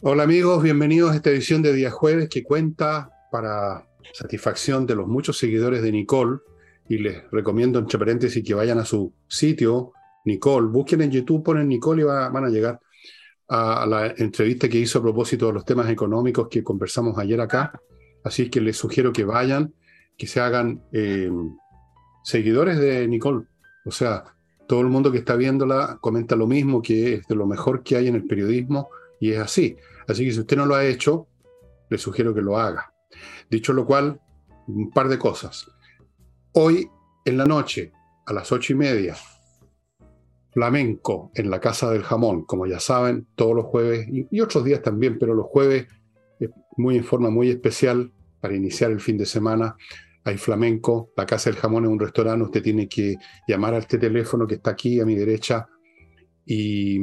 Hola amigos, bienvenidos a esta edición de Día Jueves que cuenta para satisfacción de los muchos seguidores de Nicole y les recomiendo entre paréntesis que vayan a su sitio, Nicole, busquen en YouTube, ponen Nicole y van a llegar a, la entrevista que hizo a propósito de los temas económicos que conversamos ayer acá. Así que les sugiero que vayan, que se hagan eh, seguidores de Nicole. O sea, todo el mundo que está viéndola comenta lo mismo, que es de lo mejor que hay en el periodismo y es así. Así que si usted no lo ha hecho, le sugiero que lo haga. Dicho lo cual, un par de cosas. Hoy en la noche, a las ocho y media, flamenco en la Casa del Jamón, como ya saben, todos los jueves y, otros días también, pero los jueves muy en forma muy especial para iniciar el fin de semana. Hay flamenco, la Casa del Jamón es un restaurante, usted tiene que llamar a este teléfono que está aquí a mi derecha y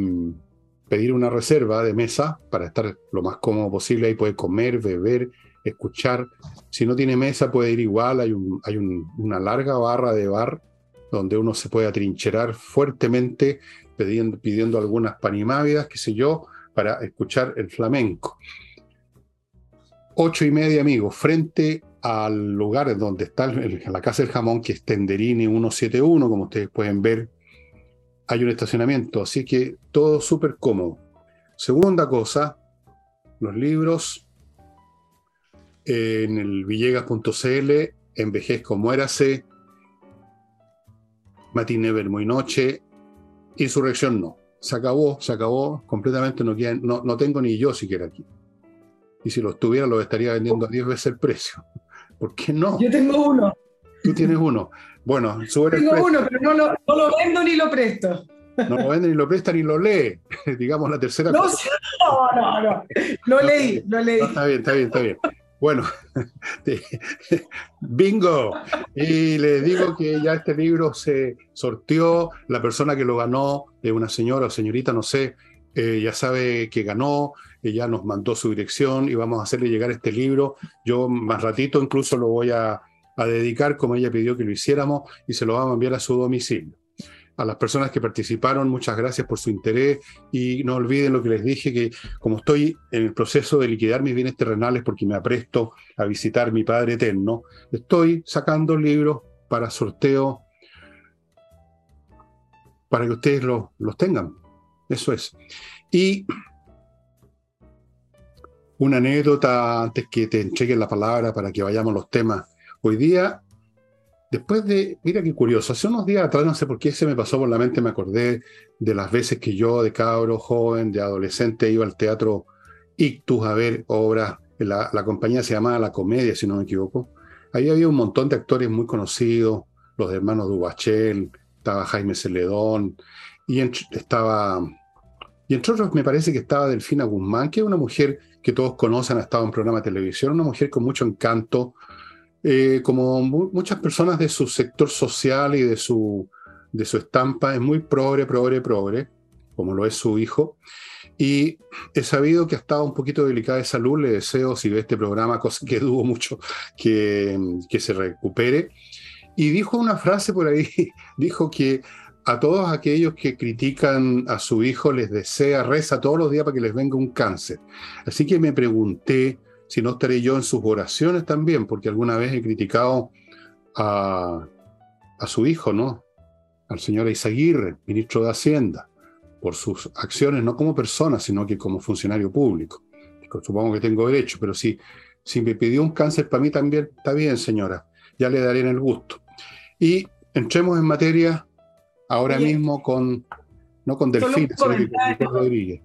pedir una reserva de mesa para estar lo más cómodo posible. Ahí puede comer, beber, escuchar. Si no tiene mesa, puede ir igual. Hay, hay una larga barra de bar donde uno se puede atrincherar fuertemente pidiendo, pidiendo algunas panimávidas, qué sé yo, para escuchar el flamenco. Ocho y media, amigos, frente al lugar donde está la Casa del Jamón, que es Tenderini 171, como ustedes pueden ver hay un estacionamiento, así que todo súper cómodo. Segunda cosa, los libros en el villegas.cl, Envejezco, muérase, Matín Never, muy noche, Insurrección no. Se acabó, se acabó completamente, no, no, no tengo ni yo siquiera aquí. Y si los tuviera, los estaría vendiendo a 10 veces el precio. ¿Por qué no? Yo tengo uno. Tú tienes uno. Bueno, sube Tengo uno, pero no lo, no lo, vendo ni lo presto. No lo vende ni lo presta ni lo lee. Digamos la tercera no, cosa. No, no, no. Lo leí, lo leí. está bien, está bien, está bien. Bueno, bingo. Y les digo que ya este libro se sorteó. La persona que lo ganó, de una señora o señorita, no sé, eh, ya sabe que ganó, ella nos mandó su dirección y vamos a hacerle llegar este libro. Yo más ratito incluso lo voy a dedicar como ella pidió que lo hiciéramos y se lo vamos a enviar a su domicilio. A las personas que participaron, muchas gracias por su interés y no olviden lo que les dije, que como estoy en el proceso de liquidar mis bienes terrenales porque me apresto a visitar mi Padre Eterno, estoy sacando libros para sorteo para que ustedes los, los tengan. Eso es. Y una anécdota antes que te entreguen la palabra para que vayamos a los temas Hoy día, después de, mira qué curioso, hace unos días atrás, no sé por qué se me pasó por la mente, me acordé de las veces que yo de cabro, joven, de adolescente, iba al teatro Ictus a ver obras, la, compañía se llamaba La Comedia, si no me equivoco. Ahí había un montón de actores muy conocidos, los hermanos Dubachel, estaba Jaime Celedón, y estaba, y entre otros me parece que estaba Delfina Guzmán, que es una mujer que todos conocen, ha estado en programa de televisión, una mujer con mucho encanto, eh, como muchas personas de su sector social y de su, de su estampa, es muy progre, progre, progre, como lo es su hijo. Y he sabido que ha estado un poquito delicada de salud, le deseo, si ve este programa, cosa que dudo mucho, que, que se recupere. Y dijo una frase por ahí, dijo que a todos aquellos que critican a su hijo les desea, reza todos los días para que les venga un cáncer. Así que me pregunté, si no estaré yo en sus oraciones también, porque alguna vez he criticado a, su hijo, ¿no? Al señor Izaguirre, ministro de Hacienda, por sus acciones, no como persona, sino que como funcionario público. Supongo que tengo derecho, pero si, si me pidió un cáncer para mí también, está bien, señora, ya le daré en el gusto. Y entremos en materia ahora mismo con, no con Delfín, sino con Rodríguez.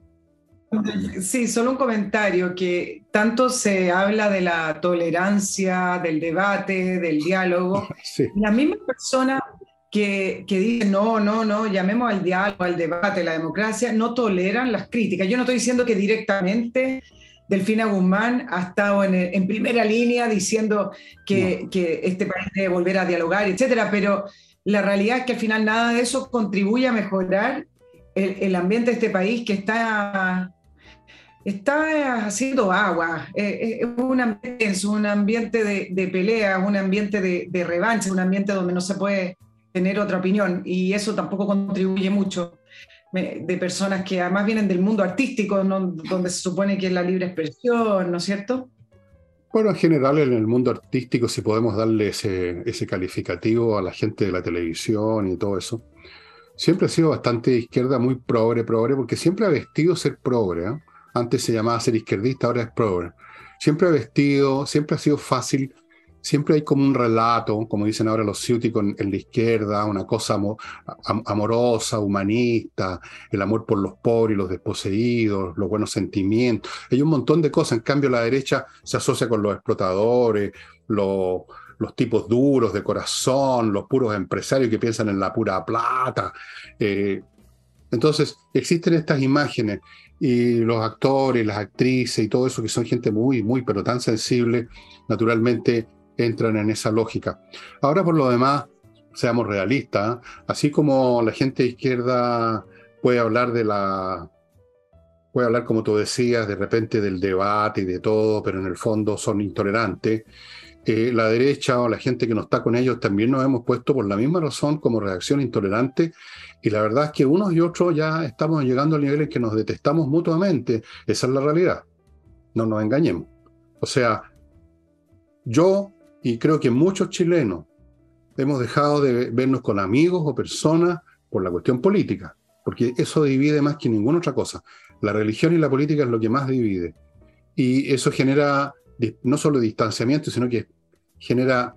Sí, solo un comentario, que tanto se habla de la tolerancia, del debate, del diálogo. La misma persona que, que dice, no, no, no, llamemos al diálogo, al debate, la democracia, no toleran las críticas. Yo no estoy diciendo que directamente Delfina Guzmán ha estado en, primera línea diciendo que, que, este país debe volver a dialogar, etcétera, pero la realidad es que al final nada de eso contribuye a mejorar el, ambiente de este país que está está haciendo agua. es un ambiente un ambiente de, de pelea, un ambiente de, de revancha, un ambiente donde no se puede tener otra opinión y eso tampoco contribuye mucho de personas que además vienen del mundo artístico, donde se supone que es la libre expresión, ¿no es cierto? Bueno, en general en el mundo artístico, si podemos darle ese, ese calificativo a la gente de la televisión y todo eso, siempre ha sido bastante izquierda, muy progre, progre, porque siempre ha vestido ser progre. ¿eh? Antes se llamaba ser izquierdista, ahora es progre. Siempre ha vestido, siempre ha sido fácil siempre hay como un relato, como dicen ahora los ciúticos en, la izquierda, una cosa amorosa, humanista, el amor por los pobres y los desposeídos, los buenos sentimientos. Hay un montón de cosas. En cambio, la derecha se asocia con los explotadores, los, tipos duros de corazón, los puros empresarios que piensan en la pura plata. Eh, entonces, existen estas imágenes y los actores, las actrices y todo eso que son gente muy, muy, pero tan sensible, naturalmente entran en esa lógica. Ahora, por lo demás, seamos realistas, así como la gente izquierda puede hablar de la puede hablar, como tú decías, de repente del debate y de todo, pero en el fondo son intolerantes. Eh, la derecha o la gente que no está con ellos también nos hemos puesto por la misma razón como reacción intolerante y la verdad es que unos y otros ya estamos llegando a niveles que nos detestamos mutuamente. Esa es la realidad. No nos engañemos. O sea, yo y creo que muchos chilenos hemos dejado de vernos con amigos o personas por la cuestión política, porque eso divide más que ninguna otra cosa. La religión y la política es lo que más divide. Y eso genera no solo distanciamiento, sino que genera,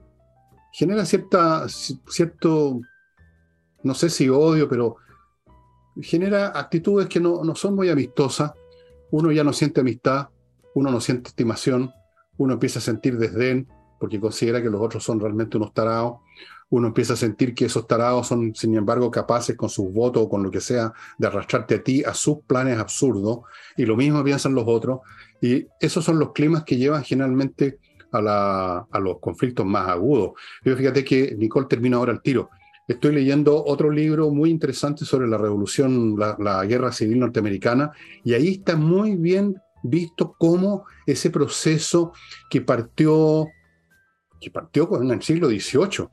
genera cierta, cierto, no sé si odio, pero genera actitudes que no, no son muy amistosas. Uno ya no siente amistad, uno no siente estimación, uno empieza a sentir desdén, porque considera que los otros son realmente unos tarados. Uno empieza a sentir que esos tarados son, sin embargo, capaces con sus votos o con lo que sea de arrastrarte a ti a sus planes absurdos. Y lo mismo piensan los otros. Y esos son los climas que llevan generalmente a, los conflictos más agudos. Pero fíjate que Nicole termina ahora el tiro. Estoy leyendo otro libro muy interesante sobre la revolución, la, la, guerra civil norteamericana, y ahí está muy bien visto cómo ese proceso que partió partió con el siglo XVIII.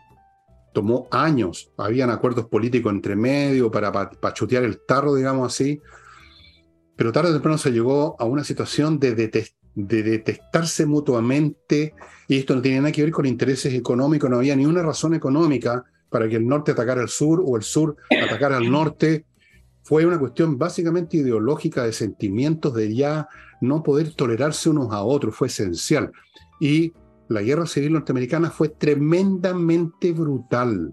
Tomó años, habían acuerdos políticos entre medio para pachutear el tarro, digamos así, pero tarde o temprano se llegó a una situación de, de detestarse mutuamente, y esto no tiene nada que ver con intereses económicos, no había ni una razón económica para que el norte atacara al sur o el sur atacara al norte. Fue una cuestión básicamente ideológica de sentimientos, de ya no poder tolerarse unos a otros, fue esencial. Y la guerra civil norteamericana fue tremendamente brutal.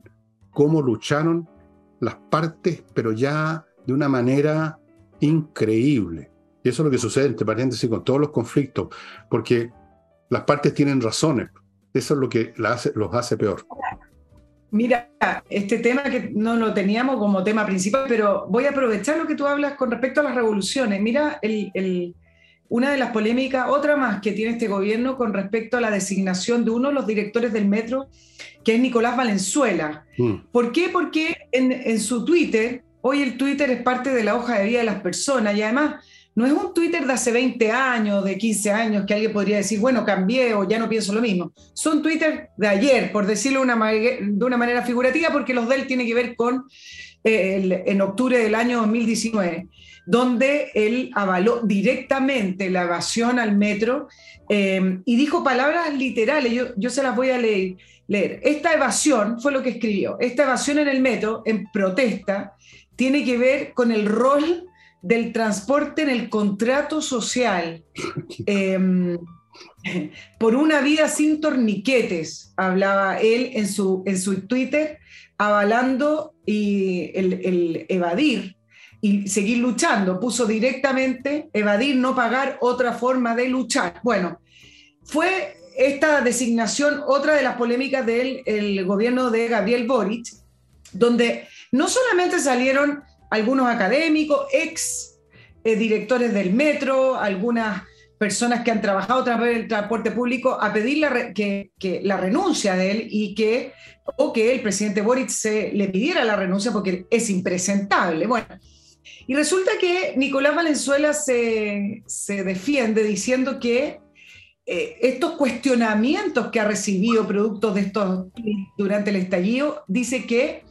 Cómo lucharon las partes, pero ya de una manera increíble. Y eso es lo que sucede, entre paréntesis, con todos los conflictos, porque las partes tienen razones. Eso es lo que los hace peor. Mira, este tema que no lo teníamos como tema principal, pero voy a aprovechar lo que tú hablas con respecto a las revoluciones. Mira, el, una de las polémicas, otra más que tiene este gobierno con respecto a la designación de uno de los directores del metro, que es Nicolás Valenzuela. Mm. ¿Por qué? Porque en, su Twitter, hoy el Twitter es parte de la hoja de vida de las personas y además no es un Twitter de hace 20 años, de 15 años, que alguien podría decir, bueno, cambié o ya no pienso lo mismo. Son Twitter de ayer, por decirlo una, de una manera figurativa, porque los de él tienen que ver con eh, en octubre del año 2019 donde él avaló directamente la evasión al metro eh, y dijo palabras literales, yo, yo se las voy a leer, leer. Esta evasión fue lo que escribió, esta evasión en el metro, en protesta, tiene que ver con el rol del transporte en el contrato social. Em, por una vida sin torniquetes, hablaba él en su, en su Twitter, avalando y el, el evadir y seguir luchando. Puso directamente evadir, no pagar, otra forma de luchar. Bueno, fue esta designación otra de las polémicas del gobierno de Gabriel Boric, donde no solamente salieron algunos académicos, ex eh, directores del metro, algunas personas que han trabajado vez el transporte público a pedir la que, que, la renuncia de él y que o que el presidente Boric se le pidiera la renuncia porque es impresentable. Bueno, Y resulta que Nicolás Valenzuela se, se defiende diciendo que eh, estos cuestionamientos que ha recibido producto de estos durante el estallido, dice que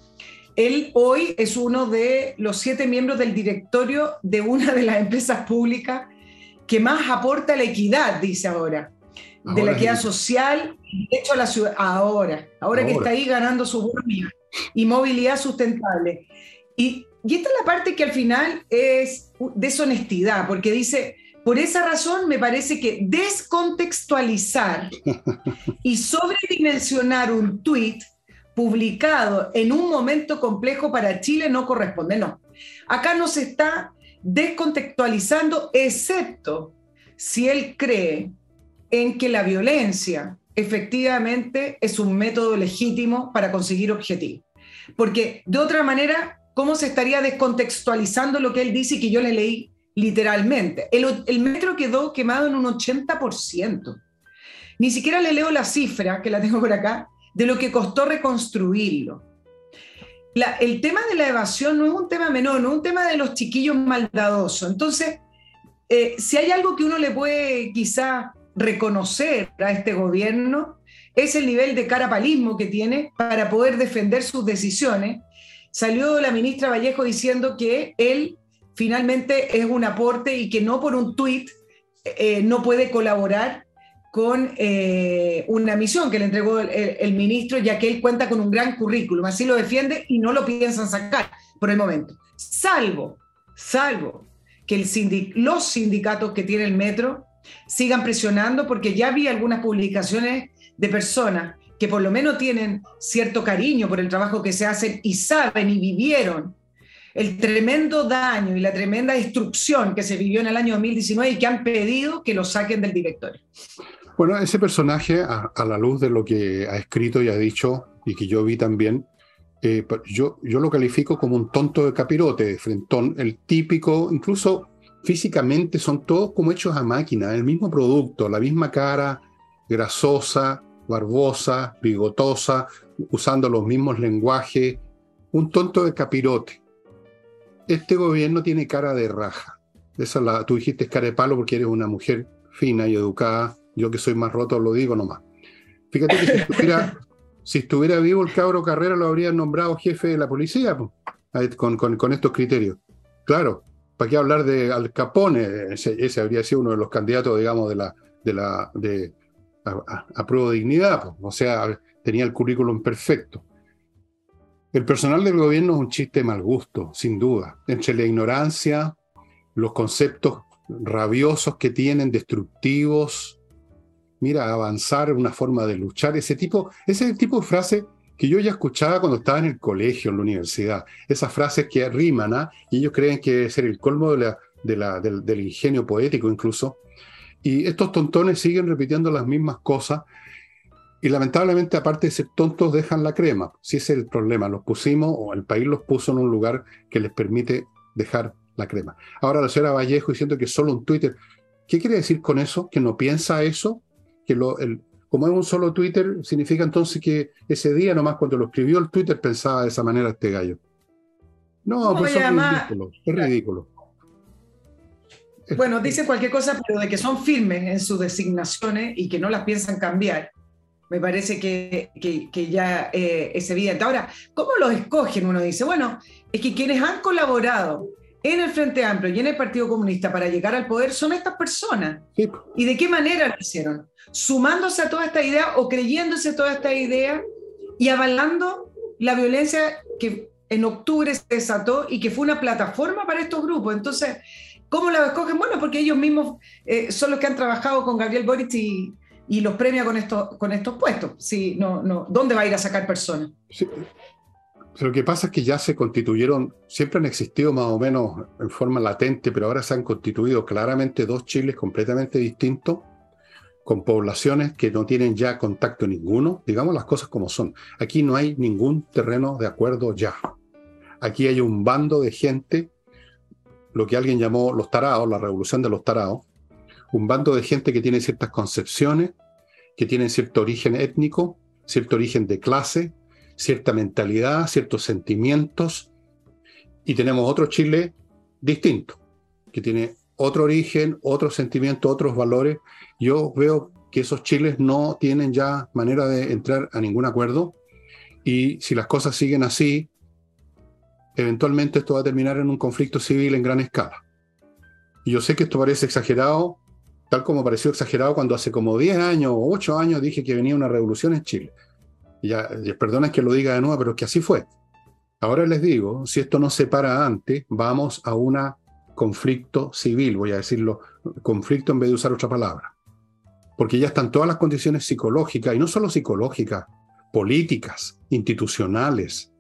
él hoy es uno de los siete miembros del directorio de una de las empresas públicas que más aporta la equidad, dice ahora, de la equidad social, de hecho a la ciudad, ahora, ahora, que está ahí ganando su y movilidad sustentable. Y, y esta es la parte que al final es deshonestidad, porque dice, por esa razón me parece que descontextualizar y sobredimensionar un tuit publicado en un momento complejo para Chile no corresponde. No, acá no se está descontextualizando, excepto si él cree en que la violencia efectivamente es un método legítimo para conseguir objetivos. Porque de otra manera, ¿cómo se estaría descontextualizando lo que él dice y que yo le leí literalmente. El, metro quedó quemado en un 80%. Ni siquiera le leo la cifra, que la tengo por acá, de lo que costó reconstruirlo. el tema de la evasión no es un tema menor, no es un tema de los chiquillos maldadosos. Entonces, eh, si hay algo que uno le puede quizá reconocer a este gobierno, es el nivel de carapalismo que tiene para poder defender sus decisiones. Salió la ministra Vallejo diciendo que él finalmente es un aporte y que no por un tuit eh, no puede colaborar con eh, una misión que le entregó el, ministro, ya que él cuenta con un gran currículum, así lo defiende y no lo piensan sacar por el momento. Salvo, salvo que el los sindicatos que tiene el metro sigan presionando, porque ya vi algunas publicaciones de personas que por lo menos tienen cierto cariño por el trabajo que se hacen y saben y vivieron el tremendo daño y la tremenda destrucción que se vivió en el año 2019 y que han pedido que lo saquen del directorio. Bueno, ese personaje, a, la luz de lo que ha escrito y ha dicho, y que yo vi también, eh, yo, yo lo califico como un tonto de capirote, de frentón, el típico, incluso físicamente son todos como hechos a máquina, el mismo producto, la misma cara, grasosa, barbosa, bigotosa, usando los mismos lenguajes, un tonto de capirote este gobierno tiene cara de raja. Esa la, tú dijiste cara de palo porque eres una mujer fina y educada. Yo que soy más roto lo digo nomás. Fíjate que si estuviera, vivo el cabro Carrera lo habrían nombrado jefe de la policía con, estos criterios. Claro, ¿para qué hablar de Al Capone? Ese, habría sido uno de los candidatos, digamos, de la, de la de, a, prueba de dignidad. O sea, tenía el currículum perfecto. El personal del gobierno es un chiste mal gusto, sin duda. Entre la ignorancia, los conceptos rabiosos que tienen, destructivos, mira, avanzar, una forma de luchar, ese tipo, ese tipo de frase que yo ya escuchaba cuando estaba en el colegio, en la universidad. Esas frases que riman, ¿ah? y ellos creen que debe ser el colmo del ingenio poético incluso. Y estos tontones siguen repitiendo las mismas cosas y lamentablemente, aparte de ser tontos, dejan la crema. Si ese es el problema, los pusimos o el país los puso en un lugar que les permite dejar la crema. Ahora la señora Vallejo diciendo que solo un Twitter. ¿Qué quiere decir con eso? ¿Que no piensa eso? Que lo, el, como es un solo Twitter, significa entonces que ese día nomás cuando lo escribió el Twitter pensaba de esa manera este gallo. No, pues es ridículo. Es ridículo. Bueno, dice cualquier cosa, pero de que son firmes en sus designaciones y que no las piensan cambiar me parece que, ya eh, es evidente. Ahora, ¿cómo los escogen? Uno dice, bueno, es que quienes han colaborado en el Frente Amplio y en el Partido Comunista para llegar al poder son estas personas. ¿Y de qué manera lo hicieron? Sumándose a toda esta idea o creyéndose toda esta idea y avalando la violencia que en octubre se desató y que fue una plataforma para estos grupos. Entonces, ¿cómo la escogen? Bueno, porque ellos mismos eh, son los que han trabajado con Gabriel Boric y, los premia con, esto, con estos puestos. ¿Dónde va a ir a sacar personas? Lo que pasa es que ya se constituyeron, siempre han existido más o menos en forma latente, pero ahora se han constituido claramente dos Chiles completamente distintos, con poblaciones que no tienen ya contacto ninguno, digamos las cosas como son. Aquí no hay ningún terreno de acuerdo ya. Aquí hay un bando de gente, lo que alguien llamó los tarados, la revolución de los tarados, un bando de gente que tiene ciertas concepciones, que tienen cierto origen étnico, cierto origen de clase, cierta mentalidad, ciertos sentimientos. Y tenemos otro Chile distinto, que tiene otro origen, otro sentimiento, otros valores. Yo veo que esos chiles no tienen ya manera de entrar a ningún acuerdo y si las cosas siguen así, eventualmente esto va a terminar en un conflicto civil en gran escala. Y yo sé que esto parece exagerado, tal como pareció exagerado cuando hace como 10 años o 8 años dije que venía una revolución en Chile. Y ya, perdona que lo diga de nuevo, pero es que así fue. Ahora les digo, si esto no se para antes, vamos a un conflicto civil, voy a decirlo, conflicto en vez de usar otra palabra. Porque ya están todas las condiciones psicológicas, y no solo psicológicas, políticas, institucionales.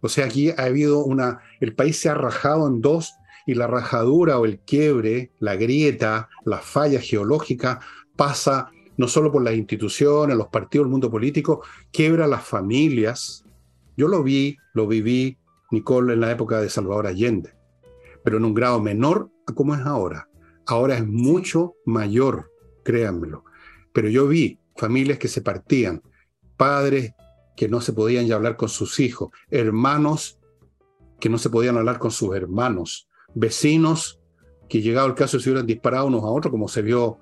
O sea, aquí ha habido una, el país se ha rajado en dos y la rajadura o el quiebre, la grieta, la falla geológica pasa no solo por las instituciones, los partidos, el mundo político, quiebra las familias. Yo lo vi, lo viví, Nicole, en la época de Salvador Allende, pero en un grado menor a como es ahora. Ahora es mucho mayor, créanmelo. Pero yo vi familias que se partían, padres que no se podían hablar con sus hijos, hermanos que no se podían hablar con sus hermanos, vecinos que llegado el caso se hubieran disparado unos a otros, como se vio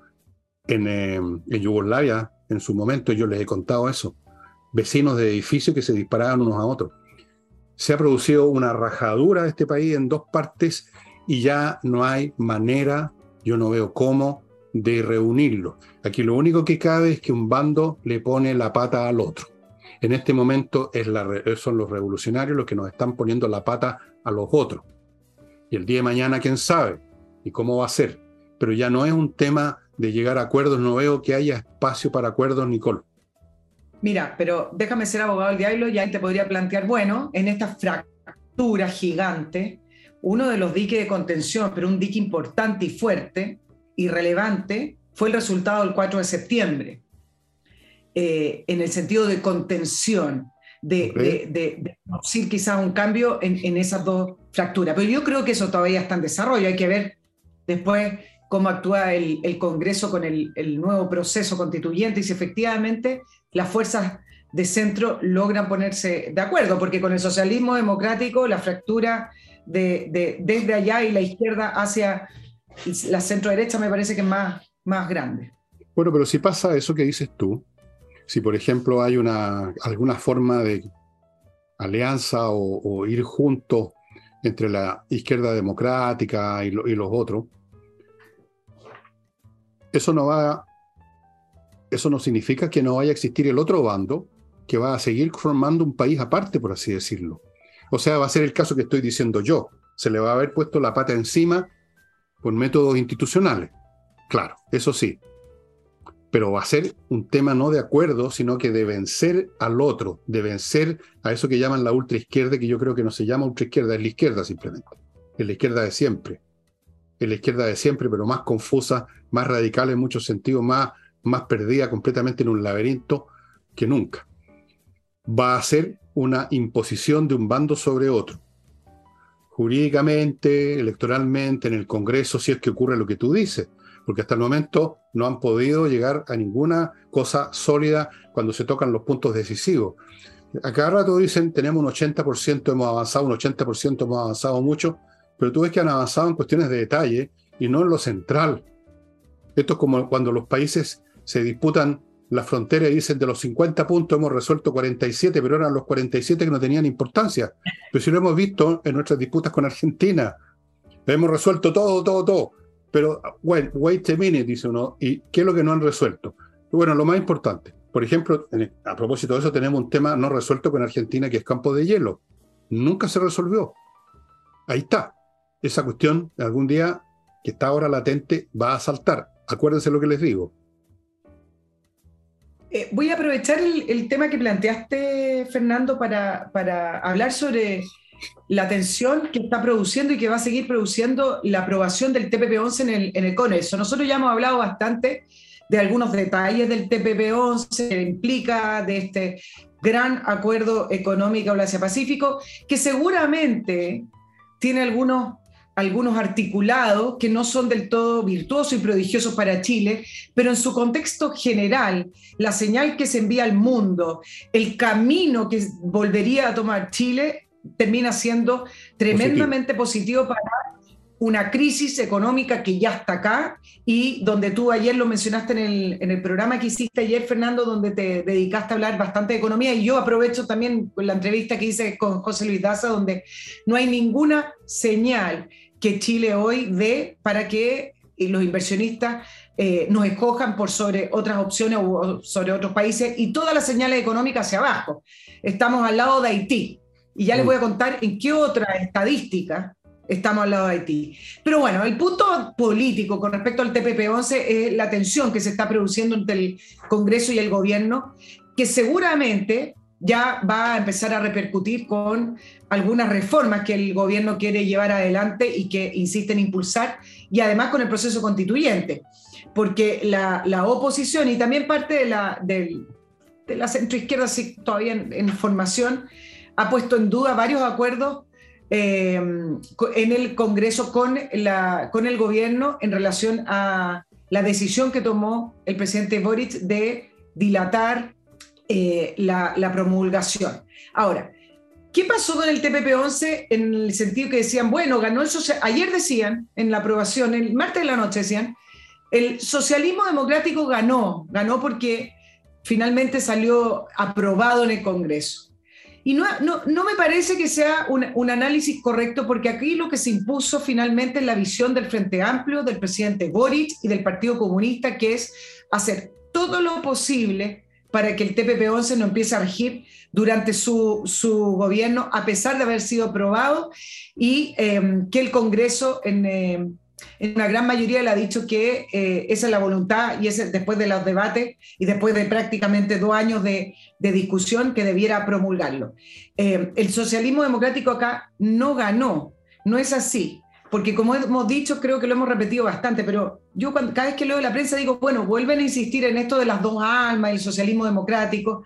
en, eh, en Yugoslavia en su momento, yo les he contado eso, vecinos de edificios que se disparaban unos a otros. Se ha producido una rajadura de este país en dos partes y ya no hay manera, yo no veo cómo, de reunirlo. Aquí lo único que cabe es que un bando le pone la pata al otro. En este momento la, son los revolucionarios los que nos están poniendo la pata a los otros. Y el día de mañana, quién sabe, y cómo va a ser. Pero ya no es un tema de llegar a acuerdos, no veo que haya espacio para acuerdos, Nicole. Mira, pero déjame ser abogado del diablo y ahí te podría plantear, bueno, en esta fractura gigante, uno de los diques de contención, pero un dique importante y fuerte y relevante, fue el resultado del 4 de septiembre, eh, en el sentido de contención de, producir quizás un cambio en, esas dos fracturas. Pero yo creo que eso todavía está en desarrollo, hay que ver después cómo actúa el, Congreso con el, nuevo proceso constituyente y si efectivamente las fuerzas de centro logran ponerse de acuerdo, porque con el socialismo democrático la fractura de, desde allá y la izquierda hacia la centro derecha me parece que es más, más grande. Bueno, pero si pasa eso que dices tú, si por ejemplo hay una, alguna forma de alianza o, ir juntos entre la izquierda democrática y, los otros, eso no va, eso no significa que no vaya a existir el otro bando que va a seguir formando un país aparte, por así decirlo. O sea, va a ser el caso que estoy diciendo yo. Se le va a haber puesto la pata encima por métodos institucionales. Claro, eso sí pero va a ser un tema no de acuerdo, sino que de vencer al otro, de vencer a eso que llaman la ultraizquierda, que yo creo que no se llama ultraizquierda, es la izquierda simplemente, es la izquierda de siempre, es la izquierda de siempre, pero más confusa, más radical en muchos sentidos, más, más perdida completamente en un laberinto que nunca. Va a ser una imposición de un bando sobre otro. Jurídicamente, electoralmente, en el Congreso, si es que ocurre lo que tú dices porque hasta el momento no han podido llegar a ninguna cosa sólida cuando se tocan los puntos decisivos. A cada rato dicen, tenemos un 80%, hemos avanzado, un 80% hemos avanzado mucho, pero tú ves que han avanzado en cuestiones de detalle y no en lo central. Esto es como cuando los países se disputan la frontera y dicen de los 50 puntos hemos resuelto 47, pero eran los 47 que no tenían importancia. Pero si lo hemos visto en nuestras disputas con Argentina, hemos resuelto todo, todo, todo. Pero, wait, wait a minute, dice uno, ¿y qué es lo que no han resuelto? Bueno, lo más importante, por ejemplo, a propósito de eso, tenemos un tema no resuelto con Argentina que es campo de hielo. Nunca se resolvió. Ahí está. Esa cuestión, algún día que está ahora latente, va a saltar. Acuérdense lo que les digo. Eh, voy a aprovechar el, tema que planteaste, Fernando, para hablar sobre la tensión que está produciendo y que va a seguir produciendo la aprobación del TPP-11 en el, en el Congreso. Nosotros ya hemos hablado bastante de algunos detalles del TPP-11, que implica de este gran acuerdo económico Asia-Pacífico, que seguramente tiene algunos, algunos articulados que no son del todo virtuosos y prodigiosos para Chile, pero en su contexto general, la señal que se envía al mundo, el camino que volvería a tomar Chile termina siendo tremendamente positivo, para una crisis económica que ya está acá y donde tú ayer lo mencionaste en el, en el, programa que hiciste ayer, Fernando, donde te dedicaste a hablar bastante de economía. Y yo aprovecho también la entrevista que hice con José Luis Daza, donde no hay ninguna señal que Chile hoy dé para que los inversionistas eh, nos escojan por sobre otras opciones o sobre otros países. Y todas las señales económicas hacia abajo. Estamos al lado de Haití y ya les voy a contar en qué otra estadística estamos al lado de Haití. Pero bueno, el punto político con respecto al TPP-11 es la tensión que se está produciendo entre el Congreso y el gobierno, que seguramente ya va a empezar a repercutir con algunas reformas que el gobierno quiere llevar adelante y que insiste en impulsar, y además con el proceso constituyente, porque la, oposición y también parte de la, de, la centroizquierda, todavía en, formación, ha puesto en duda varios acuerdos eh, en el Congreso con, el gobierno en relación a la decisión que tomó el presidente Boric de dilatar eh, la, promulgación. Ahora, ¿qué pasó con el TPP-11 en el sentido que decían, bueno, ganó el socialismo, ayer decían en la aprobación, el martes de la noche decían, el socialismo democrático ganó, ganó porque finalmente salió aprobado en el Congreso. Y no, no, me parece que sea un, un, análisis correcto porque aquí lo que se impuso finalmente es la visión del Frente Amplio, del presidente Boric y del Partido Comunista, que es hacer todo lo posible para que el TPP-11 no empiece a regir durante su, gobierno, a pesar de haber sido aprobado, y em, que el Congreso en, em, en, una gran mayoría le ha dicho que eh, esa es la voluntad y es después de los debates y después de prácticamente dos años de, discusión que debiera promulgarlo. Em, el socialismo democrático acá no ganó, no es así porque como hemos dicho, creo que lo hemos repetido bastante, pero yo cada vez que leo la prensa digo, bueno, vuelven a insistir en esto de las dos almas, el socialismo democrático.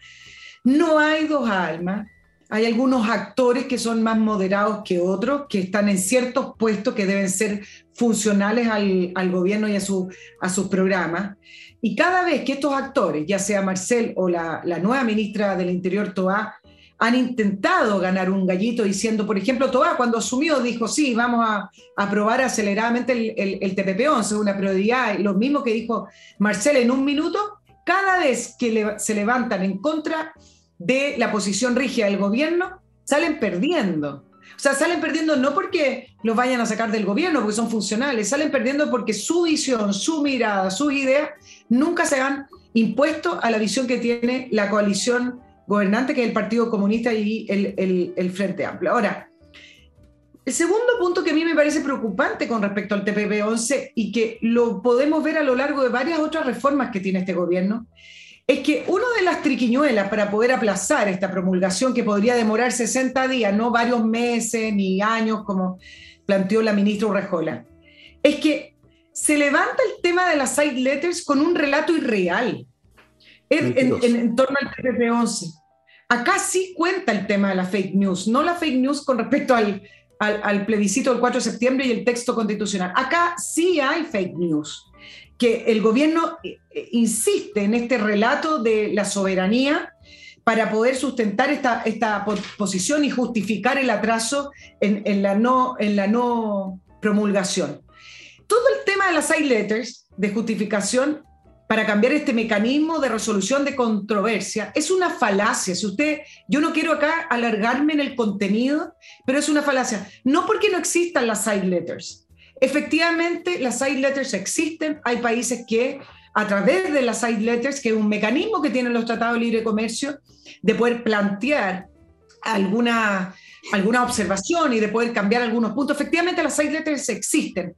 No hay dos almas, hay algunos actores que son más moderados que otros, que están en ciertos puestos que deben ser funcionales al, gobierno y a, su, a sus programas. Y cada vez que estos actores, ya sea Marcel o la, la nueva ministra del Interior, Toá, han intentado ganar un gallito diciendo, por ejemplo, Toa cuando asumió dijo, sí, vamos a aprobar aceleradamente el, el, TPP-11, una prioridad, lo mismo que dijo Marcel en un minuto, cada vez que se levantan en contra de la posición rígida del gobierno, salen perdiendo. O sea, salen perdiendo no porque los vayan a sacar del gobierno, porque son funcionales, salen perdiendo porque su visión, su mirada, sus ideas nunca se han impuesto a la visión que tiene la coalición gobernante, que es el Partido Comunista y el, Frente Amplio. Ahora, el segundo punto que a mí me parece preocupante con respecto al TPP-11 y que lo podemos ver a lo largo de varias otras reformas que tiene este gobierno, es que una de las triquiñuelas para poder aplazar esta promulgación, que podría demorar 60 días, no varios meses ni años, como planteó la ministra Urrejola, es que se levanta el tema de las side letters con un relato irreal en, torno al TPP-11. Acá sí cuenta el tema de la fake news, no la fake news con respecto al, al, plebiscito del 4 de septiembre y el texto constitucional. Acá sí hay fake news, que el gobierno eh, eh, insiste en este relato de la soberanía para poder sustentar esta, esta posición y justificar el atraso en, en, la no, en la no promulgación. Todo el tema de las side letters de justificación para cambiar este mecanismo de resolución de controversia es una falacia. Si usted, yo no quiero acá alargarme en el contenido, pero es una falacia. No porque no existan las side letters. Efectivamente, las side letters existen. Hay países que a través de las side letters, que es un mecanismo que tienen los tratados de libre comercio, de poder plantear alguna, alguna observación y de poder cambiar algunos puntos. Efectivamente, las side letters existen.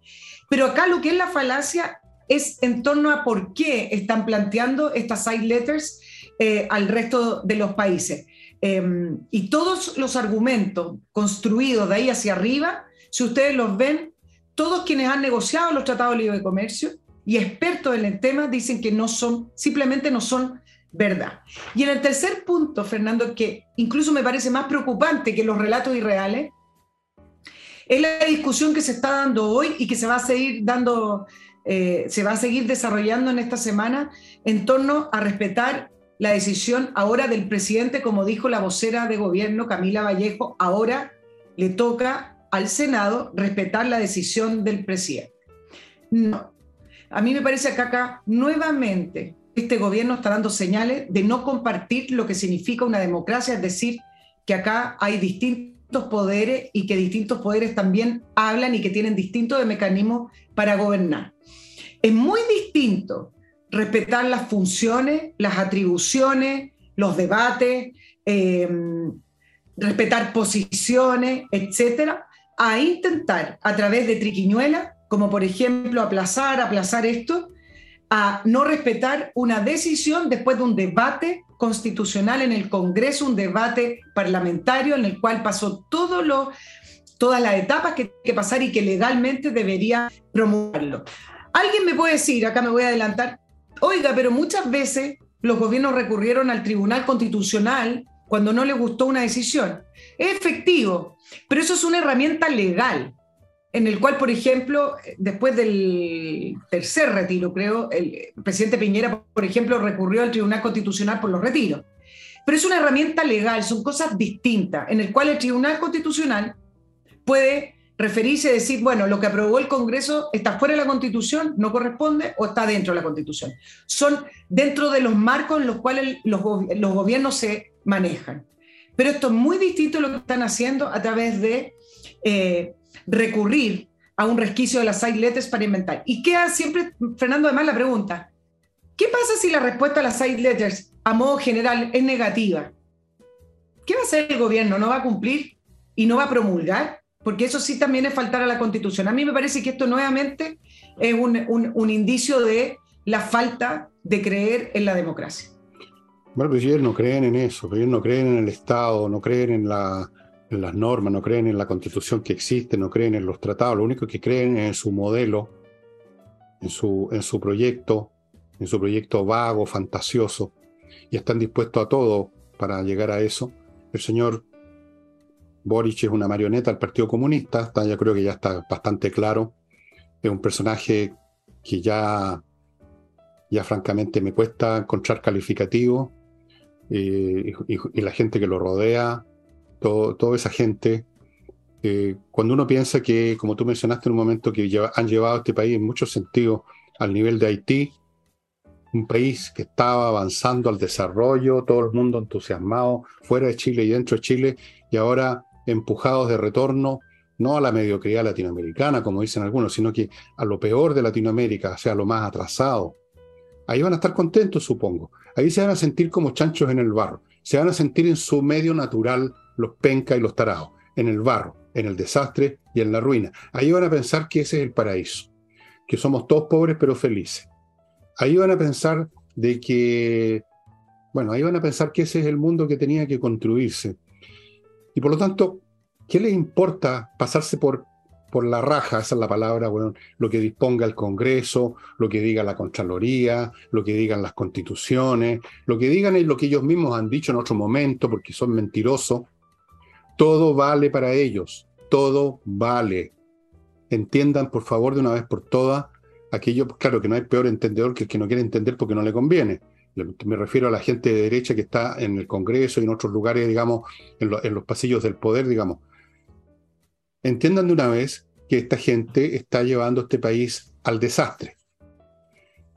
Pero acá lo que es la falacia es en torno a por qué están planteando estas side letters eh, al resto de los países. Em, y todos los argumentos construidos de ahí hacia arriba, si ustedes los ven, todos quienes han negociado los tratados de libre comercio y expertos en el tema dicen que no son, simplemente no son verdad. Y en el tercer punto, Fernando, que incluso me parece más preocupante que los relatos irreales, es la discusión que se está dando hoy y que se va a seguir dando eh, se va a seguir desarrollando en esta semana en torno a respetar la decisión ahora del presidente, como dijo la vocera de gobierno Camila Vallejo, ahora le toca al Senado respetar la decisión del presidente. No. A mí me parece que acá nuevamente este gobierno está dando señales de no compartir lo que significa una democracia, es decir, que acá hay distintos poderes y que distintos poderes también hablan y que tienen distintos mecanismos para gobernar. Es muy distinto respetar las funciones, las atribuciones, los debates, eh, respetar posiciones, etcétera, a intentar a través de triquiñuelas, como por ejemplo aplazar, aplazar esto, a no respetar una decisión después de un debate constitucional en el Congreso, un debate parlamentario en el cual pasó todo lo, todas las etapas que que pasar y que legalmente debería promoverlo. Alguien me puede decir, acá me voy a adelantar, oiga, pero muchas veces los gobiernos recurrieron al Tribunal Constitucional cuando no les gustó una decisión. Es efectivo, pero eso es una herramienta legal en el cual, por ejemplo, después del tercer retiro, creo, el presidente Piñera, por ejemplo, recurrió al Tribunal Constitucional por los retiros. Pero es una herramienta legal, son cosas distintas, en el cual el Tribunal Constitucional puede referirse y decir, bueno, lo que aprobó el Congreso está fuera de la Constitución, no corresponde, o está dentro de la Constitución. Son dentro de los marcos en los cuales los, gobiernos se manejan. Pero esto es muy distinto a lo que están haciendo a través de eh, recurrir a un resquicio de las side letters para inventar. Y queda siempre, Fernando, además la pregunta, ¿qué pasa si la respuesta a las side letters a modo general es negativa? ¿Qué va a hacer el gobierno? ¿No va a cumplir y no va a promulgar? Porque eso sí también es faltar a la constitución. A mí me parece que esto nuevamente es un, indicio de la falta de creer en la democracia. Bueno, pues ellos no creen en eso, ellos no creen en el Estado, no creen en la, las normas, no creen en la constitución que existe, no creen en los tratados, lo único que creen es en su modelo, en su, en su proyecto, en su proyecto vago, fantasioso, y están dispuestos a todo para llegar a eso. El señor Boric es una marioneta del Partido Comunista, está, ya creo que ya está bastante claro. Es un personaje que ya, ya francamente me cuesta encontrar calificativo. Eh, y, la gente que lo rodea toda esa gente, eh, cuando uno piensa que, como tú mencionaste en un momento, que han llevado a este país en muchos sentidos al nivel de Haití, un país que estaba avanzando al desarrollo, todo el mundo entusiasmado, fuera de Chile y dentro de Chile, y ahora empujados de retorno, no a la mediocridad latinoamericana, como dicen algunos, sino que a lo peor de Latinoamérica, o sea, a lo más atrasado. Ahí van a estar contentos, supongo. Ahí se van a sentir como chanchos en el barro. Se van a sentir en su medio natural los pencas y los tarados, en el barro, en el desastre y en la ruina. Ahí van a pensar que ese es el paraíso, que somos todos pobres pero felices. Ahí van a pensar de que, bueno, ahí van a pensar que ese es el mundo que tenía que construirse. Y por lo tanto, ¿qué les importa pasarse por, por la raja, esa es la palabra, bueno, lo que disponga el Congreso, lo que diga la Contraloría, lo que digan las constituciones, lo que digan es lo que ellos mismos han dicho en otro momento, porque son mentirosos, todo vale para ellos, todo vale. Entiendan, por favor, de una vez por todas, aquello, claro que no hay peor entendedor que el que no quiere entender porque no le conviene. Me refiero a la gente de derecha que está en el Congreso y en otros lugares, digamos, en, en los pasillos del poder, digamos. Entiendan de una vez que esta gente está llevando este país al desastre,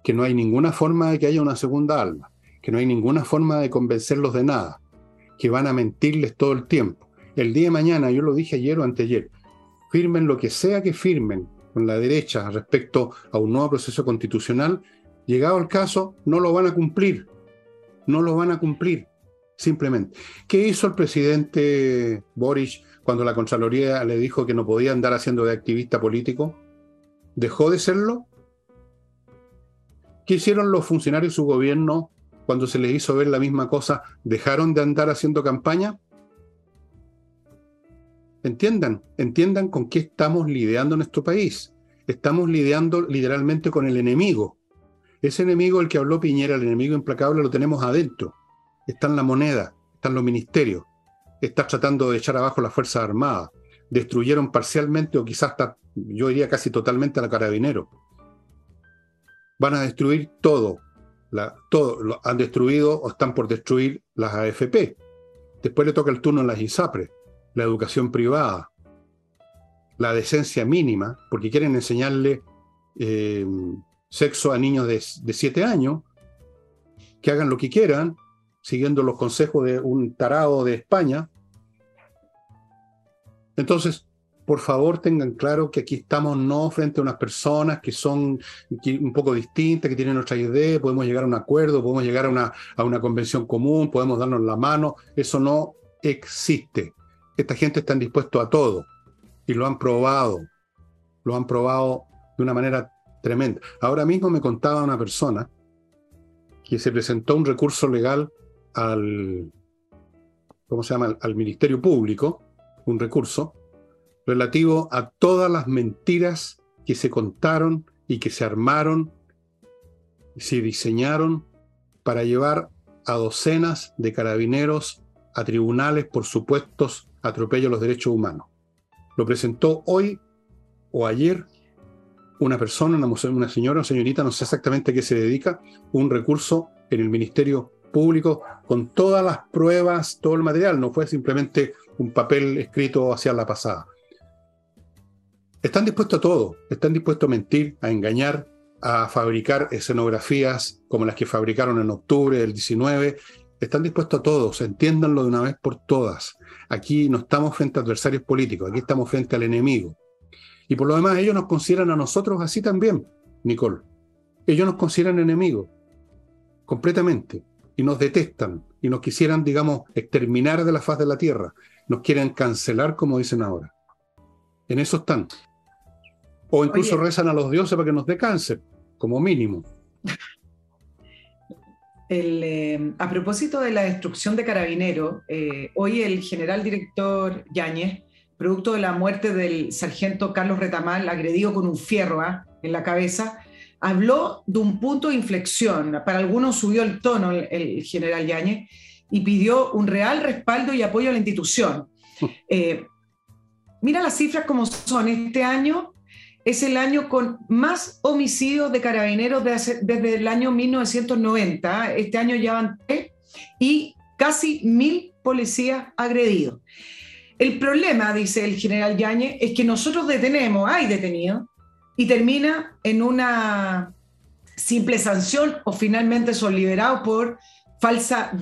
que no hay ninguna forma de que haya una segunda alma, que no hay ninguna forma de convencerlos de nada, que van a mentirles todo el tiempo el día de mañana, yo lo dije ayer o anteayer, firmen lo que sea que firmen con la derecha respecto a un nuevo proceso constitucional, llegado el caso, no lo van a cumplir. No lo van a cumplir, simplemente. ¿Qué hizo el presidente Boric cuando la Contraloría le dijo que no podía andar haciendo de activista político? ¿Dejó de serlo? ¿Qué hicieron los funcionarios de su gobierno cuando se les hizo ver la misma cosa? ¿Dejaron de andar haciendo campaña? Entiendan, entiendan con qué estamos lidiando en nuestro país. Estamos lidiando literalmente con el enemigo. Ese enemigo, el que habló Piñera, el enemigo implacable, lo tenemos adentro. Está en la moneda, está en los ministerios. Está tratando de echar abajo las Fuerzas Armadas. Destruyeron parcialmente o quizás hasta, yo diría casi totalmente a la carabinero. Van a destruir todo. todo lo han destruido o están por destruir las AFP. Después le toca el turno a las ISAPRES la educación privada. la decencia mínima, porque quieren enseñarle eh, sexo a niños de, de siete años, que hagan lo que quieran, siguiendo los consejos de un tarado de España. Entonces, por favor tengan claro que aquí estamos no frente a unas personas que son un poco distintas, que tienen otra idea, podemos llegar a un acuerdo, podemos llegar a una, a una convención común, podemos darnos la mano, eso no existe. Esta gente está dispuesta a todo y lo han probado, lo han probado de una manera tremenda. Ahora mismo me contaba una persona que se presentó un recurso legal al, ¿cómo se llama?, al Ministerio Público, un recurso relativo a todas las mentiras que se contaron y que se armaron, se diseñaron para llevar a docenas de carabineros a tribunales por supuestos atropellos a los derechos humanos. Lo presentó hoy o ayer una persona, una, una señora, una señorita, no sé exactamente a qué se dedica, un recurso en el Ministerio Público con todas las pruebas, todo el material, no fue simplemente un papel escrito hacia la pasada. Están dispuestos a todo, están dispuestos a mentir, a engañar, a fabricar escenografías como las que fabricaron en octubre del 19, están dispuestos a todos, entiéndanlo de una vez por todas. Aquí no estamos frente a adversarios políticos, aquí estamos frente al enemigo. Y por lo demás, ellos nos consideran a nosotros así también, Nicole. Ellos nos consideran enemigos, completamente, y nos detestan, y nos quisieran, digamos, exterminar de la faz de la tierra. Nos quieren cancelar, como dicen ahora. En eso están. O incluso rezan a los dioses para que nos dé cáncer, como mínimo. Eh, a propósito de la destrucción de Carabineros, eh, hoy el general director Yáñez producto de la muerte del sargento Carlos Retamal, agredido con un fierro ¿ah? en la cabeza, habló de un punto de inflexión. Para algunos subió el tono el, general Yáñez y pidió un real respaldo y apoyo a la institución. Eh, mira las cifras como son. Este año es el año con más homicidios de carabineros desde, el año 1990. Este año ya van tres y casi mil policías agredidos. El problema, dice el general Yañez, es que nosotros detenemos, hay detenidos, y termina en una simple sanción o finalmente son liberados por falsa,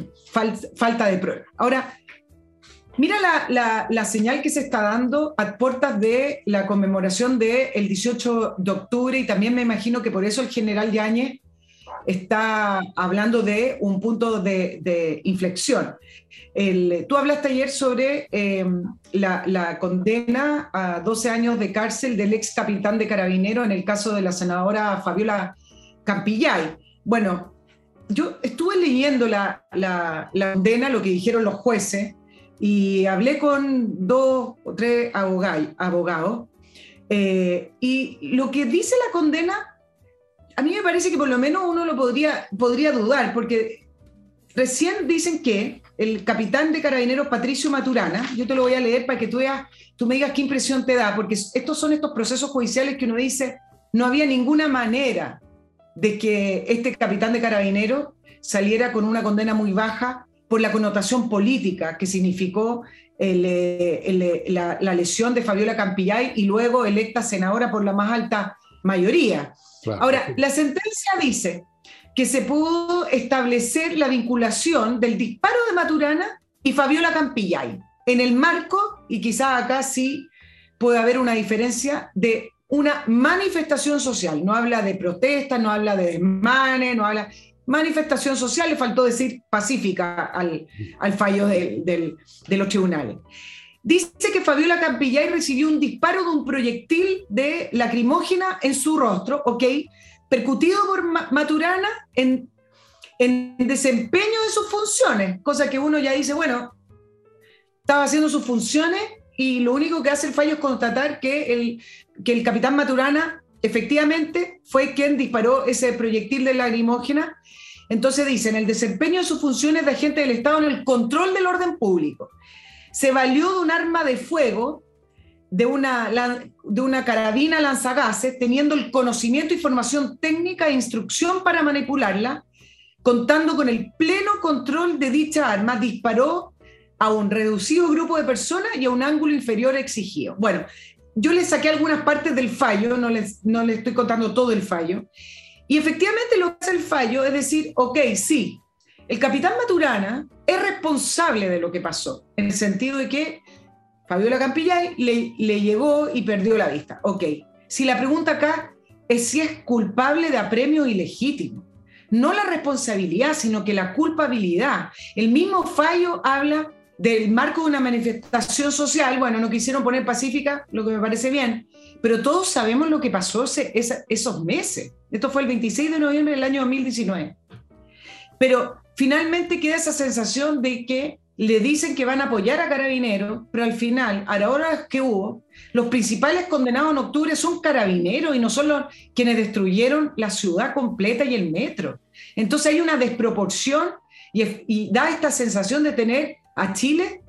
falta de prueba. Ahora, mira la, señal que se está dando a puertas de la conmemoración del 18 de octubre y también me imagino que por eso el general Yañez está hablando de un punto de, inflexión. tú hablaste ayer sobre em, la, condena a 12 años de cárcel del ex capitán de carabinero en el caso de la senadora Fabiola Campillay. Bueno, yo estuve leyendo la, condena, lo que dijeron los jueces, y hablé con dos o tres abogados, eh, y lo que dice la condena a mí me parece que por lo menos uno lo podría, podría dudar, porque recién dicen que el capitán de carabineros Patricio Maturana, yo te lo voy a leer para que tú, veas, tú me digas qué impresión te da, porque estos son estos procesos judiciales que uno dice, no había ninguna manera de que este capitán de carabineros saliera con una condena muy baja por la connotación política que significó la, la, lesión de Fabiola Campillay y luego electa senadora por la más alta mayoría. Ahora, la sentencia dice que se pudo establecer la vinculación del disparo de Maturana y Fabiola Campillay en el marco, y quizá acá sí puede haber una diferencia, de una manifestación social. No habla de protesta, no habla de desmanes, no habla... Manifestación social, le faltó decir pacífica al, fallo de los tribunales. Dice que Fabiola Campillay recibió un disparo de un proyectil de lacrimógena en su rostro, ¿ok? Percutido por Maturana en, en desempeño de sus funciones, cosa que uno ya dice, bueno, estaba haciendo sus funciones y lo único que hace el fallo es constatar que el, que el capitán Maturana efectivamente fue quien disparó ese proyectil de lacrimógena. Entonces dice, en el desempeño de sus funciones de agente del Estado en el control del orden público se valió de un arma de fuego, de una, carabina lanzagases, teniendo el conocimiento, información técnica e instrucción para manipularla, contando con el pleno control de dicha arma, disparó a un reducido grupo de personas y a un ángulo inferior exigido. Bueno, yo le saqué algunas partes del fallo, no les, no les estoy contando todo el fallo, y efectivamente lo que hace el fallo es decir, ok, sí, el capitán Maturana es responsable de lo que pasó, en el sentido de que Fabiola Campillay le, le llegó y perdió la vista. Ok, si la pregunta acá es si es culpable de apremio ilegítimo, no la responsabilidad, sino que la culpabilidad. El mismo fallo habla del marco de una manifestación social, bueno, no quisieron poner pacífica, lo que me parece bien, pero todos sabemos lo que pasó esos meses. Esto fue el 26 de noviembre del año 2019. Pero finalmente queda esa sensación de que le dicen que van a apoyar a Carabineros, pero al final, a la hora que hubo, los principales condenados en octubre son Carabineros y no son los quienes destruyeron la ciudad completa y el metro. Entonces hay una desproporción y, da esta sensación de tener a Chile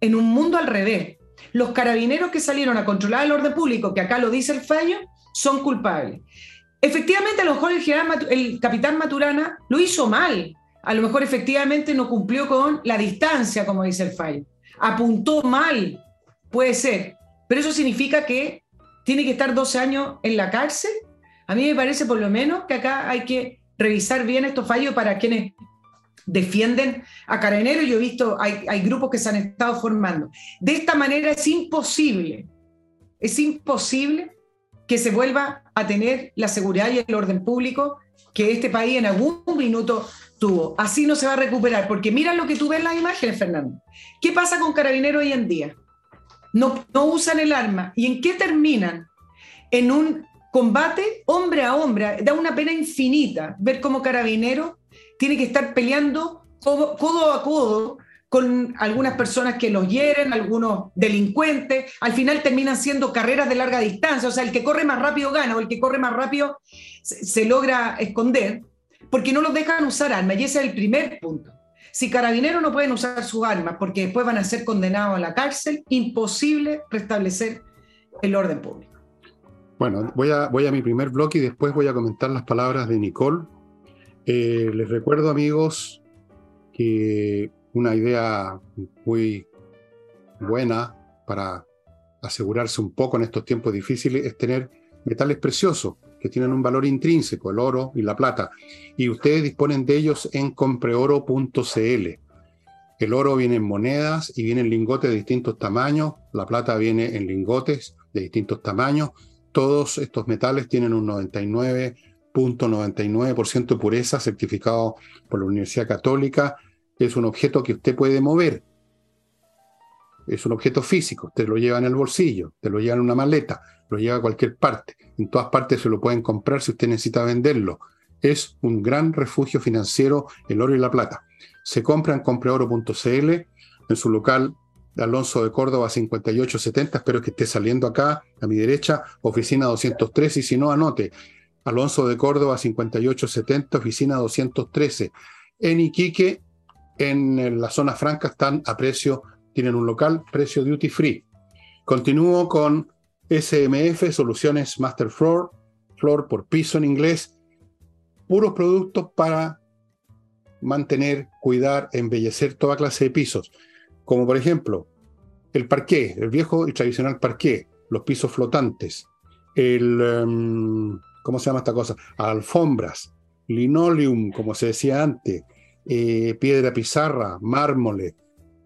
en un mundo al revés. Los carabineros que salieron a controlar el orden público, que acá lo dice el fallo, son culpables. Efectivamente, a lo mejor el capitán Maturana lo hizo mal, a lo mejor efectivamente no cumplió con la distancia, como dice el fallo. Apuntó mal, puede ser, pero eso significa que tiene que estar 12 años en la cárcel. A mí me parece por lo menos que acá hay que revisar bien estos fallos para quienes defienden a Carabineros. Yo he visto, hay, hay grupos que se han estado formando. De esta manera es imposible, es imposible que se vuelva a tener la seguridad y el orden público que este país en algún minuto Así no se va a recuperar, porque mira lo que tú ves en las imágenes, Fernando. ¿Qué pasa con carabineros hoy en día? No, usan el arma. ¿Y en qué terminan? En un combate hombre a hombre. Da una pena infinita ver cómo carabinero tiene que estar peleando codo a codo con algunas personas que los hieren, algunos delincuentes, al final terminan siendo carreras de larga distancia, o sea, el que corre más rápido gana o el que corre más rápido se, logra esconder, porque no los dejan usar armas, y ese es el primer punto. Si carabineros no pueden usar sus armas porque después van a ser condenados a la cárcel, imposible restablecer el orden público. Bueno, voy a, voy a mi primer bloque y después voy a comentar las palabras de Nicole. Eh, les recuerdo, amigos, que una idea muy buena para asegurarse un poco en estos tiempos difíciles es tener metales preciosos que tienen un valor intrínseco, el oro y la plata. Y ustedes disponen de ellos en compreoro.cl. El oro viene en monedas y viene en lingotes de distintos tamaños, la plata viene en lingotes de distintos tamaños. Todos estos metales tienen un 99.99% de pureza certificado por la Universidad Católica es un objeto que usted puede mover. Es un objeto físico, usted lo lleva en el bolsillo, te lo lleva en una maleta, lo lleva a cualquier parte. En todas partes se lo pueden comprar si usted necesita venderlo. Es un gran refugio financiero el oro y la plata. Se compra en compreoro.cl, en su local Alonso de Córdoba 5870, espero que esté saliendo acá, a mi derecha, oficina 203, y si no, anote, Alonso de Córdoba 5870, oficina 213. En Iquique, en la zona franca están a precio, tienen un local, precio duty free. Continúo con SMF, Soluciones Master Floor, Floor por piso en inglés, puros productos para mantener, cuidar, embellecer toda clase de pisos, como por ejemplo el parqué, el viejo y tradicional parqué, los pisos flotantes, el, em, ¿cómo se llama esta cosa? Alfombras, linoleum, como se decía antes, eh, piedra pizarra, mármole,